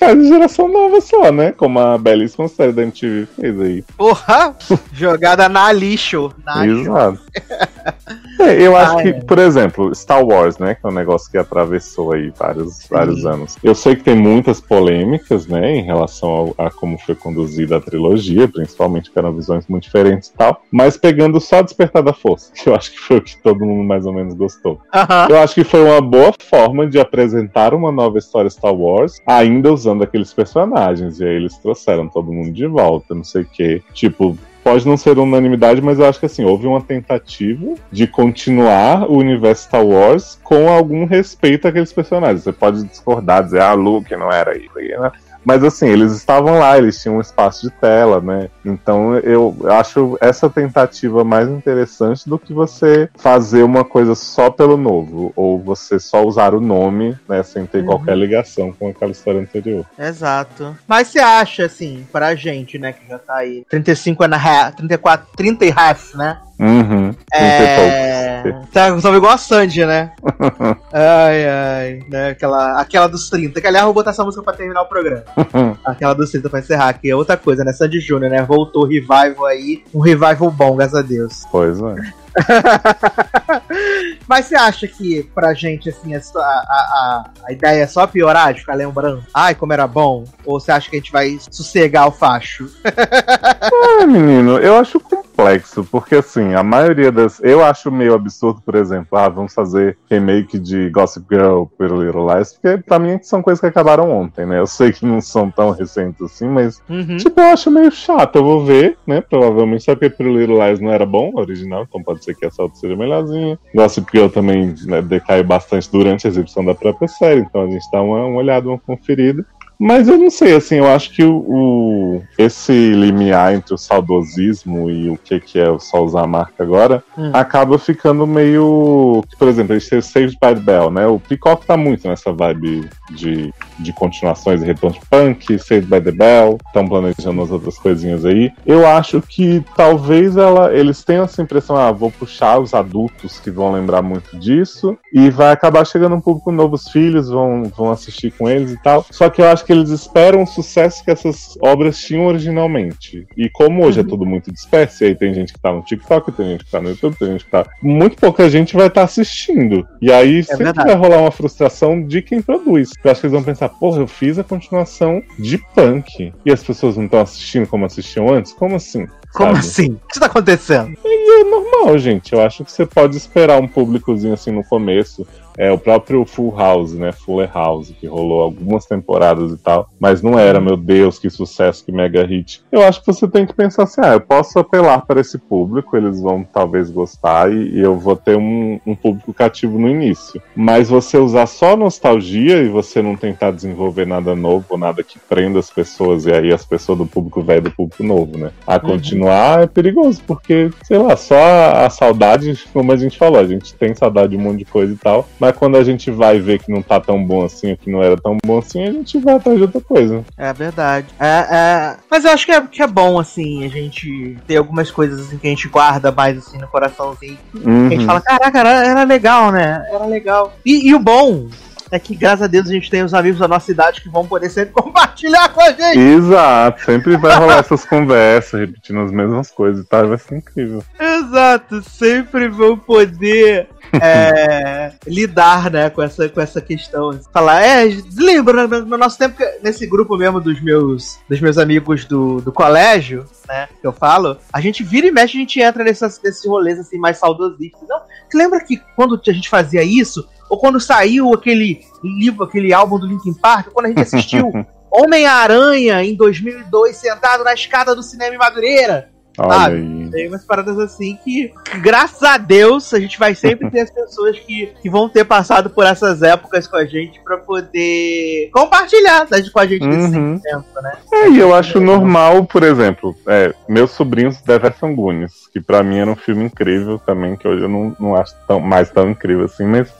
B: Faz geração nova só, né? Como a belíssima série da MTV fez aí.
A: Porra! [laughs] Jogada na lixo. Na lixo.
B: Exato. [laughs] É, eu acho
A: Ah,
B: que,
A: é.
B: por exemplo, Star Wars, né? Que é um negócio que atravessou aí vários, vários anos. Eu sei que tem muitas polêmicas, né? Em relação ao- a como foi conduzida a trilogia, principalmente que eram visões muito diferentes e tal. Mas pegando só Despertar da Força, [laughs] que eu acho que foi o que todo mundo mais ou menos gostou.
A: Aham.
B: Eu acho que foi uma boa forma de apresentar uma nova história Star Wars, ainda usando aqueles personagens. E aí eles trouxeram todo mundo de volta, não sei o quê. Tipo, pode não ser unanimidade, mas eu acho que assim, houve uma tentativa de continuar o universo Star Wars com algum respeito àqueles personagens. Você pode discordar, dizer, ah, Luke não era isso, né? Mas assim, eles estavam lá, eles tinham um espaço de tela, né? Então eu acho essa tentativa mais interessante do que você fazer uma coisa só pelo novo, ou você só usar o nome, né, sem ter
A: Uhum.
B: qualquer ligação com aquela história anterior.
A: Exato. Mas você acha, assim, pra gente, né, que já tá aí 35 and a half, 34, 30 e half, né?
B: Uhum.
A: É... Tá, tava igual a Sandy, né? [laughs] ai, ai. Né? Aquela, aquela dos 30. Que aliás, vou botar essa música pra terminar o programa. [laughs] aquela dos 30 pra encerrar, que é outra coisa, né? Sandy Júnior, né? Voltou revival aí. Um revival bom, graças a Deus.
B: Pois é. [laughs]
A: Mas você acha que pra gente, assim, a, a, a, ideia é só piorar de ficar lembrando? Ai, como era bom? Ou você acha que a gente vai sossegar o facho?
B: ah, menino, eu acho complexo, porque assim, a maioria das. Eu acho meio absurdo, por exemplo, ah, vamos fazer remake de Gossip Girl pelo Little Lies, porque pra mim são coisas que acabaram ontem, né? Eu sei que não são tão recentes assim, mas, uhum. tipo, eu acho meio chato. Eu vou ver, né? Provavelmente, só porque pelo Little Lies não era bom, original, então pode ser que essa outra seja melhorzinha. Gossip Girl também né, decaiu bastante durante a exibição da própria série, então a gente dá uma, uma olhada, uma conferida. Mas eu não sei, assim, eu acho que o, o, esse limiar entre o saudosismo e o que, que é só usar a marca agora hum. acaba ficando meio. Por exemplo, a gente teve Saved by the Bell, né? O Peacock tá muito nessa vibe de, de continuações e retorno de punk, Saved by the Bell, estão planejando as outras coisinhas aí. Eu acho que talvez ela, eles tenham essa impressão, ah, vou puxar os adultos que vão lembrar muito disso, e vai acabar chegando um público novo, os filhos vão, vão assistir com eles e tal. Só que eu acho que eles esperam o sucesso que essas obras tinham originalmente. E como hoje é uhum. tudo muito disperso, aí tem gente que tá no TikTok, tem gente que tá no YouTube, tem gente que tá. Muito pouca gente vai estar tá assistindo. E aí é sempre verdade. vai rolar uma frustração de quem produz. Eu acho que eles vão pensar, porra, eu fiz a continuação de punk. E as pessoas não estão assistindo como assistiam antes? Como assim?
A: Como sabe? assim? O que está acontecendo?
B: E é normal, gente. Eu acho que você pode esperar um públicozinho assim no começo. É o próprio Full House, né? Fuller House, que rolou algumas temporadas e tal. Mas não era, meu Deus, que sucesso, que mega hit. Eu acho que você tem que pensar assim: ah, eu posso apelar para esse público, eles vão talvez gostar e, e eu vou ter um, um, público cativo no início. Mas você usar só nostalgia e você não tentar desenvolver nada novo, nada que prenda as pessoas, e aí as pessoas do público velho do público novo, né? A uhum. continuar é perigoso, porque, sei lá, só a, a saudade, como a gente falou, a gente tem saudade de um monte de coisa e tal mas quando a gente vai ver que não tá tão bom assim, ou que não era tão bom assim, a gente vai atrás de outra coisa.
A: É verdade. É, é... Mas eu acho que é, que é bom, assim, a gente ter algumas coisas assim que a gente guarda mais assim no coraçãozinho. Uhum. A gente uhum. fala, caraca, era, era legal, né? Era legal. E, e o bom é que, graças a Deus, a gente tem os amigos da nossa idade que vão poder sempre [laughs] compartilhar com a gente.
B: Exato, sempre vai rolar essas conversas, repetindo as mesmas coisas tá? vai ser incrível.
A: Exato, sempre vão poder é, [laughs] lidar, né, com essa, com essa questão. Falar, é, lembra, né, no nosso tempo, nesse grupo mesmo dos meus, dos meus amigos do, do colégio, né, que eu falo, a gente vira e mexe, a gente entra nesses rolês, assim, mais saudosistas. Não, lembra que quando a gente fazia isso, ou quando saiu aquele livro, aquele álbum do Linkin Park, quando a gente assistiu [laughs] Homem-Aranha em 2002 sentado na escada do cinema em Madureira. Olha. Tem umas paradas assim que, graças a Deus, a gente vai sempre ter as pessoas que, que vão ter passado por essas épocas com a gente para poder compartilhar né, com a gente uhum. nesse tempo, né?
B: É, e eu acho normal, por exemplo, é, meus sobrinhos Deverson Gunes, que para mim era um filme incrível também, que hoje eu não, não acho tão, mais tão incrível assim, mas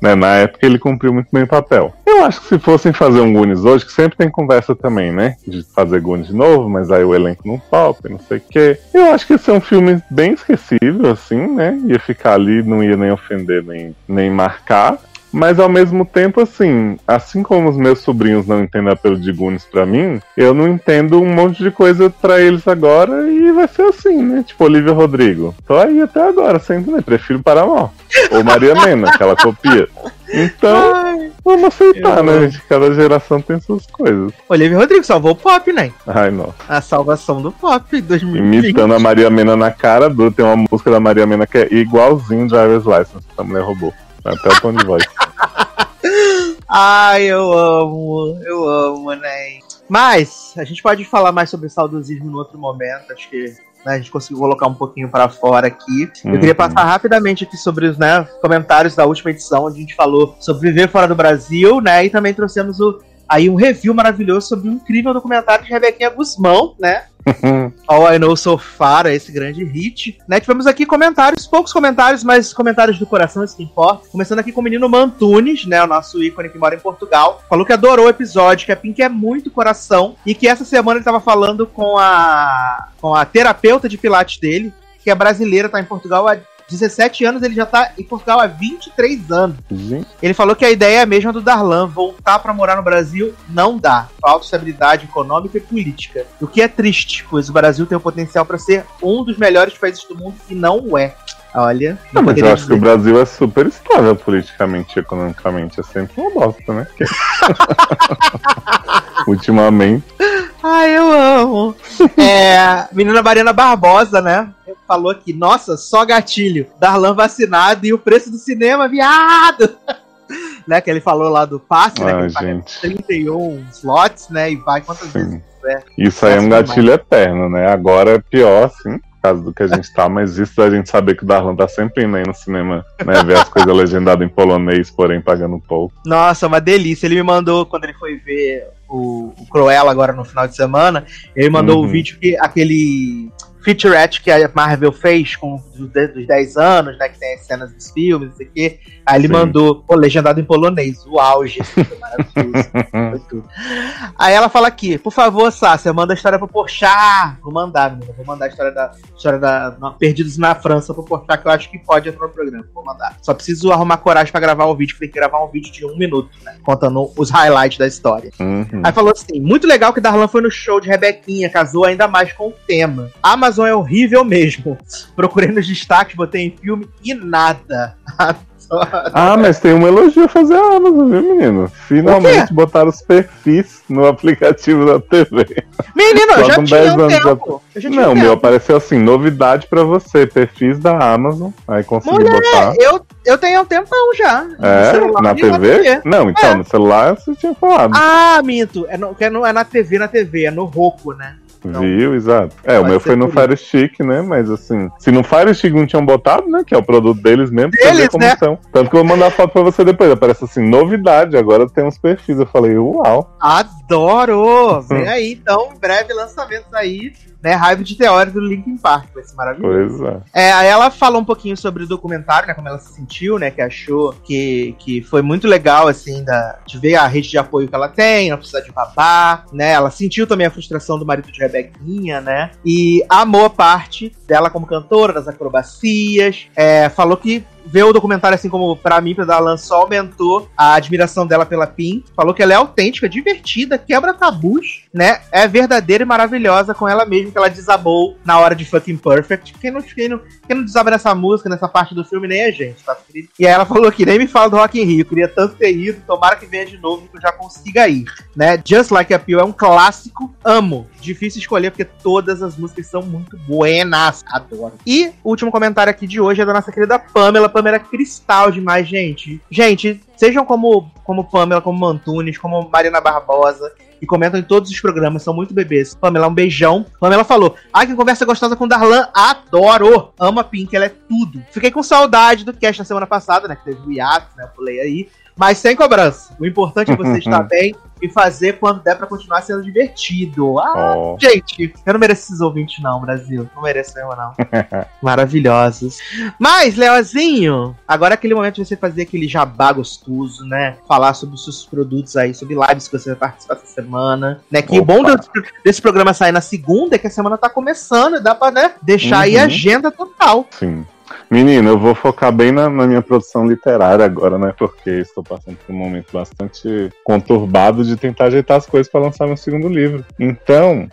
B: né? Na época ele cumpriu muito bem o papel. Eu acho que se fossem fazer um Goonies hoje, que sempre tem conversa também, né? De fazer Goonies de novo, mas aí o elenco não topa, não sei o quê. Eu acho que esse é um filme bem esquecível, assim, né? Ia ficar ali, não ia nem ofender, nem, nem marcar. Mas ao mesmo tempo, assim, assim como os meus sobrinhos não entendem apelo de Goonies pra mim, eu não entendo um monte de coisa pra eles agora e vai ser assim, né? Tipo, Olivia Rodrigo. Tô aí até agora, sem entender. Prefiro Paramó. Ou Maria Mena, que ela copia. Então, Ai, vamos aceitar, eu... né? Gente? Cada geração tem suas coisas.
A: Olivia Rodrigo salvou o pop, né?
B: Ai, não.
A: A salvação do pop 2020.
B: Imitando a Maria Mena na cara do. Tem uma música da Maria Mena que é igualzinho Driver's License, que a mulher roubou. Até o tom de voz. [laughs]
A: Ai, eu amo, eu amo, né? Mas a gente pode falar mais sobre saudosismo em outro momento. Acho que né, a gente conseguiu colocar um pouquinho para fora aqui. Uhum. Eu queria uhum. passar rapidamente aqui sobre os né, comentários da última edição, onde a gente falou sobre viver fora do Brasil, né? E também trouxemos o, aí um review maravilhoso sobre um incrível documentário de Rebequinha Guzmão, né? [laughs] All I Know So Far, esse grande hit. Né, tivemos aqui comentários, poucos comentários, mas comentários do coração, isso que importa. Começando aqui com o menino Mantunes, né, o nosso ícone que mora em Portugal. Falou que adorou o episódio, que a Pink é muito coração e que essa semana ele tava falando com a, com a terapeuta de pilates dele, que é brasileira, tá em Portugal há 17 anos, ele já tá em Portugal há 23 anos.
B: Gente,
A: Ele falou que a ideia é a mesma do Darlan, voltar pra morar no Brasil não dá. Falta estabilidade econômica e política. O que é triste, pois o Brasil tem o potencial pra ser um dos melhores países do mundo e não o é. Olha,
B: Não, mas eu acho que o
A: dizer.
B: Brasil é super estável politicamente e economicamente. É sempre uma bosta, né? [laughs] Ultimamente.
A: Ai, eu amo. é, menina Mariana Barbosa, né? Falou aqui, nossa, só gatilho. Darlan vacinado e o preço do cinema, viado! [laughs] né, que ele falou lá do passe, né? Que
B: Ai,
A: ele paga
B: gente.
A: 31 slots, né? E vai quantas vezes
B: Sim.
A: quiser.
B: Isso aí é um gatilho eterno, né? Agora é pior, sim, causa do que a gente tá, mas isso da gente saber que o Darlan tá sempre indo aí no cinema, né? Ver as coisas legendadas em polonês, porém pagando pouco.
A: Nossa, uma delícia. Ele me mandou, quando ele foi ver o, o Cruella agora no final de semana, ele mandou o
B: Uhum.
A: vídeo que aquele featurette que a Marvel fez com dos 10 anos, né? Que tem as cenas dos filmes, não sei o quê. Aí ele
B: Sim.
A: mandou, pô, legendado em polonês, o auge. [laughs] maravilhoso. Aí ela fala aqui, por favor, Sácia, manda a história pro Porchat. Vou mandar, menina. Vou mandar a história da história da Perdidos na França pro Porchat, que eu acho que pode entrar no programa. Vou mandar. Só preciso arrumar coragem pra gravar o vídeo, que tem que gravar um vídeo de um minuto, né? Contando os highlights da história.
B: Uhum.
A: Aí falou assim: muito legal que Darlan foi no show de Rebequinha, casou ainda mais com o tema. Amazon é horrível mesmo. Procurei nos destaques, botei em filme e nada.
B: Ah, mas tem um elogio a fazer a Amazon, viu, menino? Finalmente botaram os perfis no aplicativo da TV.
A: Menino, eu já tinha
B: 10
A: um tempo. Eu já tinha
B: Não,
A: um
B: meu
A: tempo.
B: apareceu assim, novidade pra você, perfis da Amazon. Aí consegui botar.
A: Eu, eu tenho um tempão já.
B: É?
A: celular
B: Na
A: e
B: TV? Não, então,
A: É.
B: no celular você tinha falado.
A: Ah, minto. É, no, é, no- é na TV, na TV, é no Roku, né? Não.
B: Viu, exato. É, o meu foi no Fire Stick, né? Mas assim, se no Fire Stick não tinham botado, né? Que é o produto deles mesmo, pra ver como
A: né?
B: são. Tanto que eu vou mandar foto pra você depois. Aparece assim, novidade, agora tem uns perfis. Eu falei, uau.
A: Adoro! Vem [laughs] aí, então, em breve lançamentos aí, né? Raiva de teoria do Linkin Park, vai ser maravilhoso.
B: Pois é.
A: É, aí ela falou um pouquinho sobre o documentário, né? Como ela se sentiu, né? Que achou que, que foi muito legal, assim, da, de ver a rede de apoio que ela tem, não precisa de babá, né? Ela sentiu também a frustração do marido de Rebequinha, né? E amou a parte dela como cantora, das acrobacias. É, falou que ver o documentário, assim como pra mim, pra Dalan, só aumentou a admiração dela pela Pin. Falou que ela é autêntica, divertida, quebra tabus, né? É verdadeira e maravilhosa com ela mesma, que ela desabou na hora de Fucking Perfect. Quem não, quem não, quem não desaba nessa música, nessa parte do filme, nem a gente, tá? E aí ela falou aqui, nem me fala do Rock in Rio, queria tanto ter ido, tomara que venha de novo, que eu já consiga ir, né? Just Like a Pill é um clássico, amo. Difícil escolher, porque todas as músicas são muito buenas, adoro. E o último comentário aqui de hoje é da nossa querida Pamela, Pamela é cristal demais, gente. Gente, sejam como, como Pamela, como Antunes, como Marina Barbosa, e comentam em todos os programas, são muito bebês. Pamela, um beijão. Pamela falou: Ai, que conversa gostosa com o Darlan, adoro! Amo a Pink, ela é tudo. Fiquei com saudade do cast na semana passada, né? Que teve o hiato, né? Eu pulei aí. Mas sem cobrança. O importante é você [laughs] estar bem e fazer quando der pra continuar sendo divertido. Ah,
B: Ó.
A: gente, eu não mereço esses ouvintes, não, Brasil. Não mereço mesmo, não. [laughs] Maravilhosos. Mas, Leozinho, agora é aquele momento de você fazer aquele jabá gostoso, né? Falar sobre os seus produtos aí, sobre lives que você vai participar essa semana, né? Que o
B: Opa.
A: bom desse, programa sair na segunda é que a semana tá começando e dá pra, né, deixar aí
B: Uhum.
A: a agenda total.
B: Sim. Menino, eu vou focar bem na, na minha produção literária agora, né? Porque estou passando por um momento bastante conturbado de tentar ajeitar as coisas para lançar meu segundo livro. Então,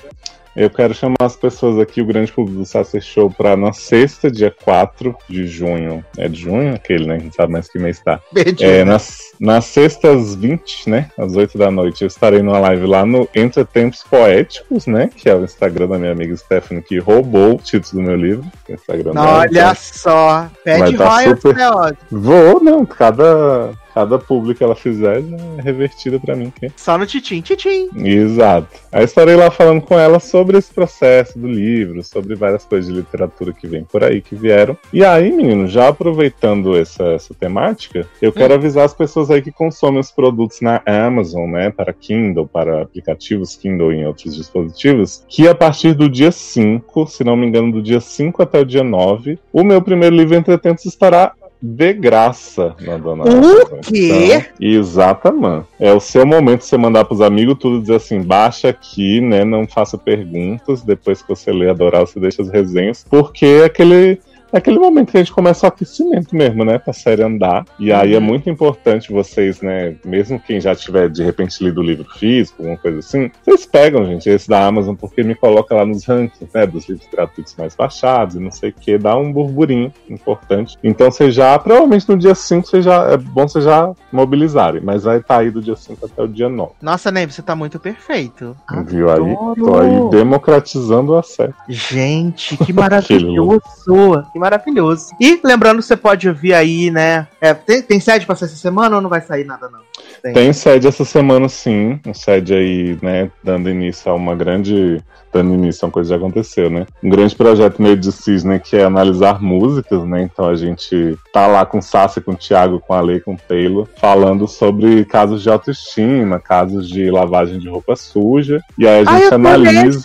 B: eu quero chamar as pessoas aqui, o grande público do Sacer Show, para na sexta, dia 4 de junho. É de junho aquele, né? A gente sabe mais que mês tá.
A: Perdi.
B: É, nas, nas sextas 20, né? Às 8 da noite, eu estarei numa live lá no Entretempos Poéticos, né? Que é o Instagram da minha amiga Stephanie, que roubou o título do meu livro. O Instagram dela,
A: Olha
B: então.
A: só. Pede
B: Vai tá super-. Vou, não. Cada, cada público que ela fizer já é revertida pra mim. Que...
A: Só no Titim. Titim.
B: Exato. Aí estarei lá falando com ela sobre esse processo do livro, sobre várias coisas de literatura que vem por aí, que vieram. E aí, menino, já aproveitando essa, essa temática, eu quero avisar as pessoas aí que consomem os produtos na Amazon, né, para Kindle, para aplicativos Kindle e em outros dispositivos, que a partir do dia 5, se não me engano, do dia 5 até o dia 9, o meu primeiro livro Entretentos estará de graça na Dona
A: O quê?
B: Então, exatamente. É o seu momento de você mandar pros amigos tudo, dizer assim, baixa aqui, né? Não faça perguntas. Depois que você lê Adorar, você deixa as resenhas. Porque é aquele é aquele momento que a gente começa o aquecimento mesmo, né? Pra série andar. E aí é uhum. muito importante vocês, né? Mesmo quem já tiver de repente lido o livro físico, alguma coisa assim, vocês pegam, gente, esse da Amazon, porque me coloca lá nos rankings, né? Dos livros gratuitos mais baixados e não sei o que, dá um burburinho importante. Então você já, provavelmente no dia 5, você já, é bom você já mobilizarem, mas vai estar tá aí do dia 5 até o dia 9.
A: Nossa, Ney, você tá muito perfeito.
B: Viu aí? Tô aí democratizando a série.
A: Gente, que [laughs] maravilhoso! Que maravilhoso. E lembrando, você pode ouvir aí, né? É, tem, tem sede pra essa semana ou não vai sair nada, não?
B: Tem. tem sede essa semana, sim. Um sede aí, né? Dando início a uma grande dando início a uma coisa que já aconteceu, né? Um grande projeto meio de Cisne que é analisar músicas, né? Então a gente tá lá com o Sassi, com o Thiago, com a Lei, com o Taylor, falando sobre casos de autoestima, casos de lavagem de roupa suja. E aí a gente analisa.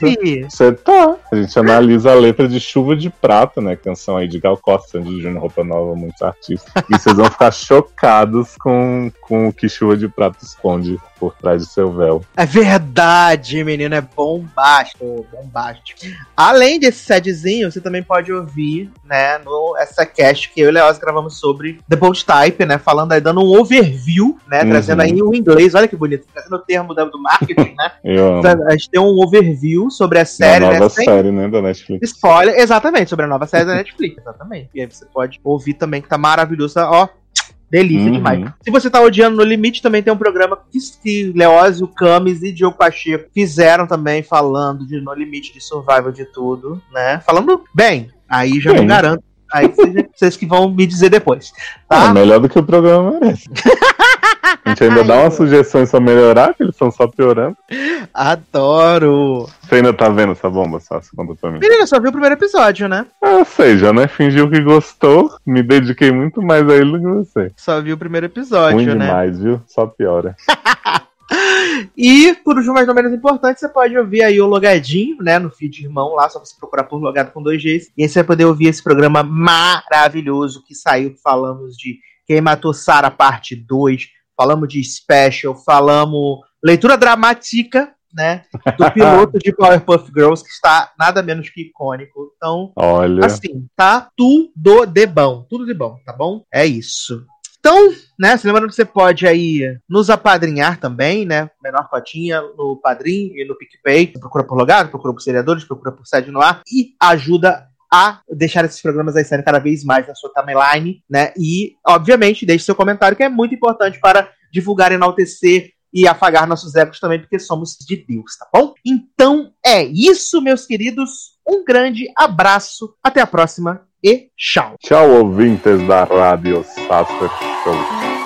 B: Você tá. A gente analisa a letra de Chuva de Prata, né? Canção aí de Gal Costa, Sandy Júnior, Roupa Nova, muitos artistas. E vocês vão ficar chocados com, com o que Chuva de Prata esconde por trás do seu véu.
A: É verdade, menino, é bombástico, bombástico. Além desse setzinho, você também pode ouvir, né, no essa cast que eu e Leoz gravamos sobre The Bold Type, né, falando aí, dando um overview, né, uhum. trazendo aí o inglês, olha que bonito, trazendo o termo do marketing, né. [laughs]
B: eu amo.
A: A gente tem um overview sobre a série,
B: a nova né, série, né, da Netflix.
A: Spoiler, exatamente, sobre a nova série da Netflix, exatamente. E aí você pode ouvir também que tá maravilhoso, ó, Delícia uhum. demais. Se você tá odiando no limite, também tem um programa que, que Leózio, Camis e Diogo Pacheco fizeram também, falando de No Limite de Survival de tudo, né? Falando bem, aí já bem. não garanto. Aí vocês que vão me dizer depois. Tá?
B: É melhor do que o programa merece. [laughs] A gente ainda Ai, dá umas sugestões pra melhorar, que eles estão só piorando.
A: Adoro!
B: Você ainda tá vendo essa bomba, só se conta pra mim.
A: Menina, só viu o primeiro episódio, né?
B: Ah, sei, já né? Fingiu que gostou, me dediquei muito mais a ele do que você.
A: Só viu o primeiro episódio,
B: Ruim
A: né?
B: demais, viu? Só piora. [laughs]
A: E, por último, mas não menos importante, você pode ouvir aí o Logadinho, né, no feed irmão lá, só você procurar por Logado com dois Gs. E aí você vai poder ouvir esse programa maravilhoso que saiu, falamos de Quem Matou Sara, parte 2, falamos de Special, falamos leitura dramática, né? Do piloto de Powerpuff Girls, que está nada menos que icônico. Então,
B: Olha.
A: assim, tá tudo de bom. Tudo de bom, tá bom? É isso. Então, né, se lembrando que você pode aí nos apadrinhar também, né? Menor cotinha no Padrim e no PicPay. Procura por logado, procura por seriadores, procura por sede no ar e ajuda a deixar esses programas aí saírem cada vez mais na sua timeline, né? E, obviamente, deixe seu comentário, que é muito importante para divulgar, enaltecer e afagar nossos egos também, porque somos de Deus, tá bom? Então é isso, meus queridos. Um grande abraço, até a próxima e tchau.
B: Tchau, ouvintes da Rádio Sasser Show.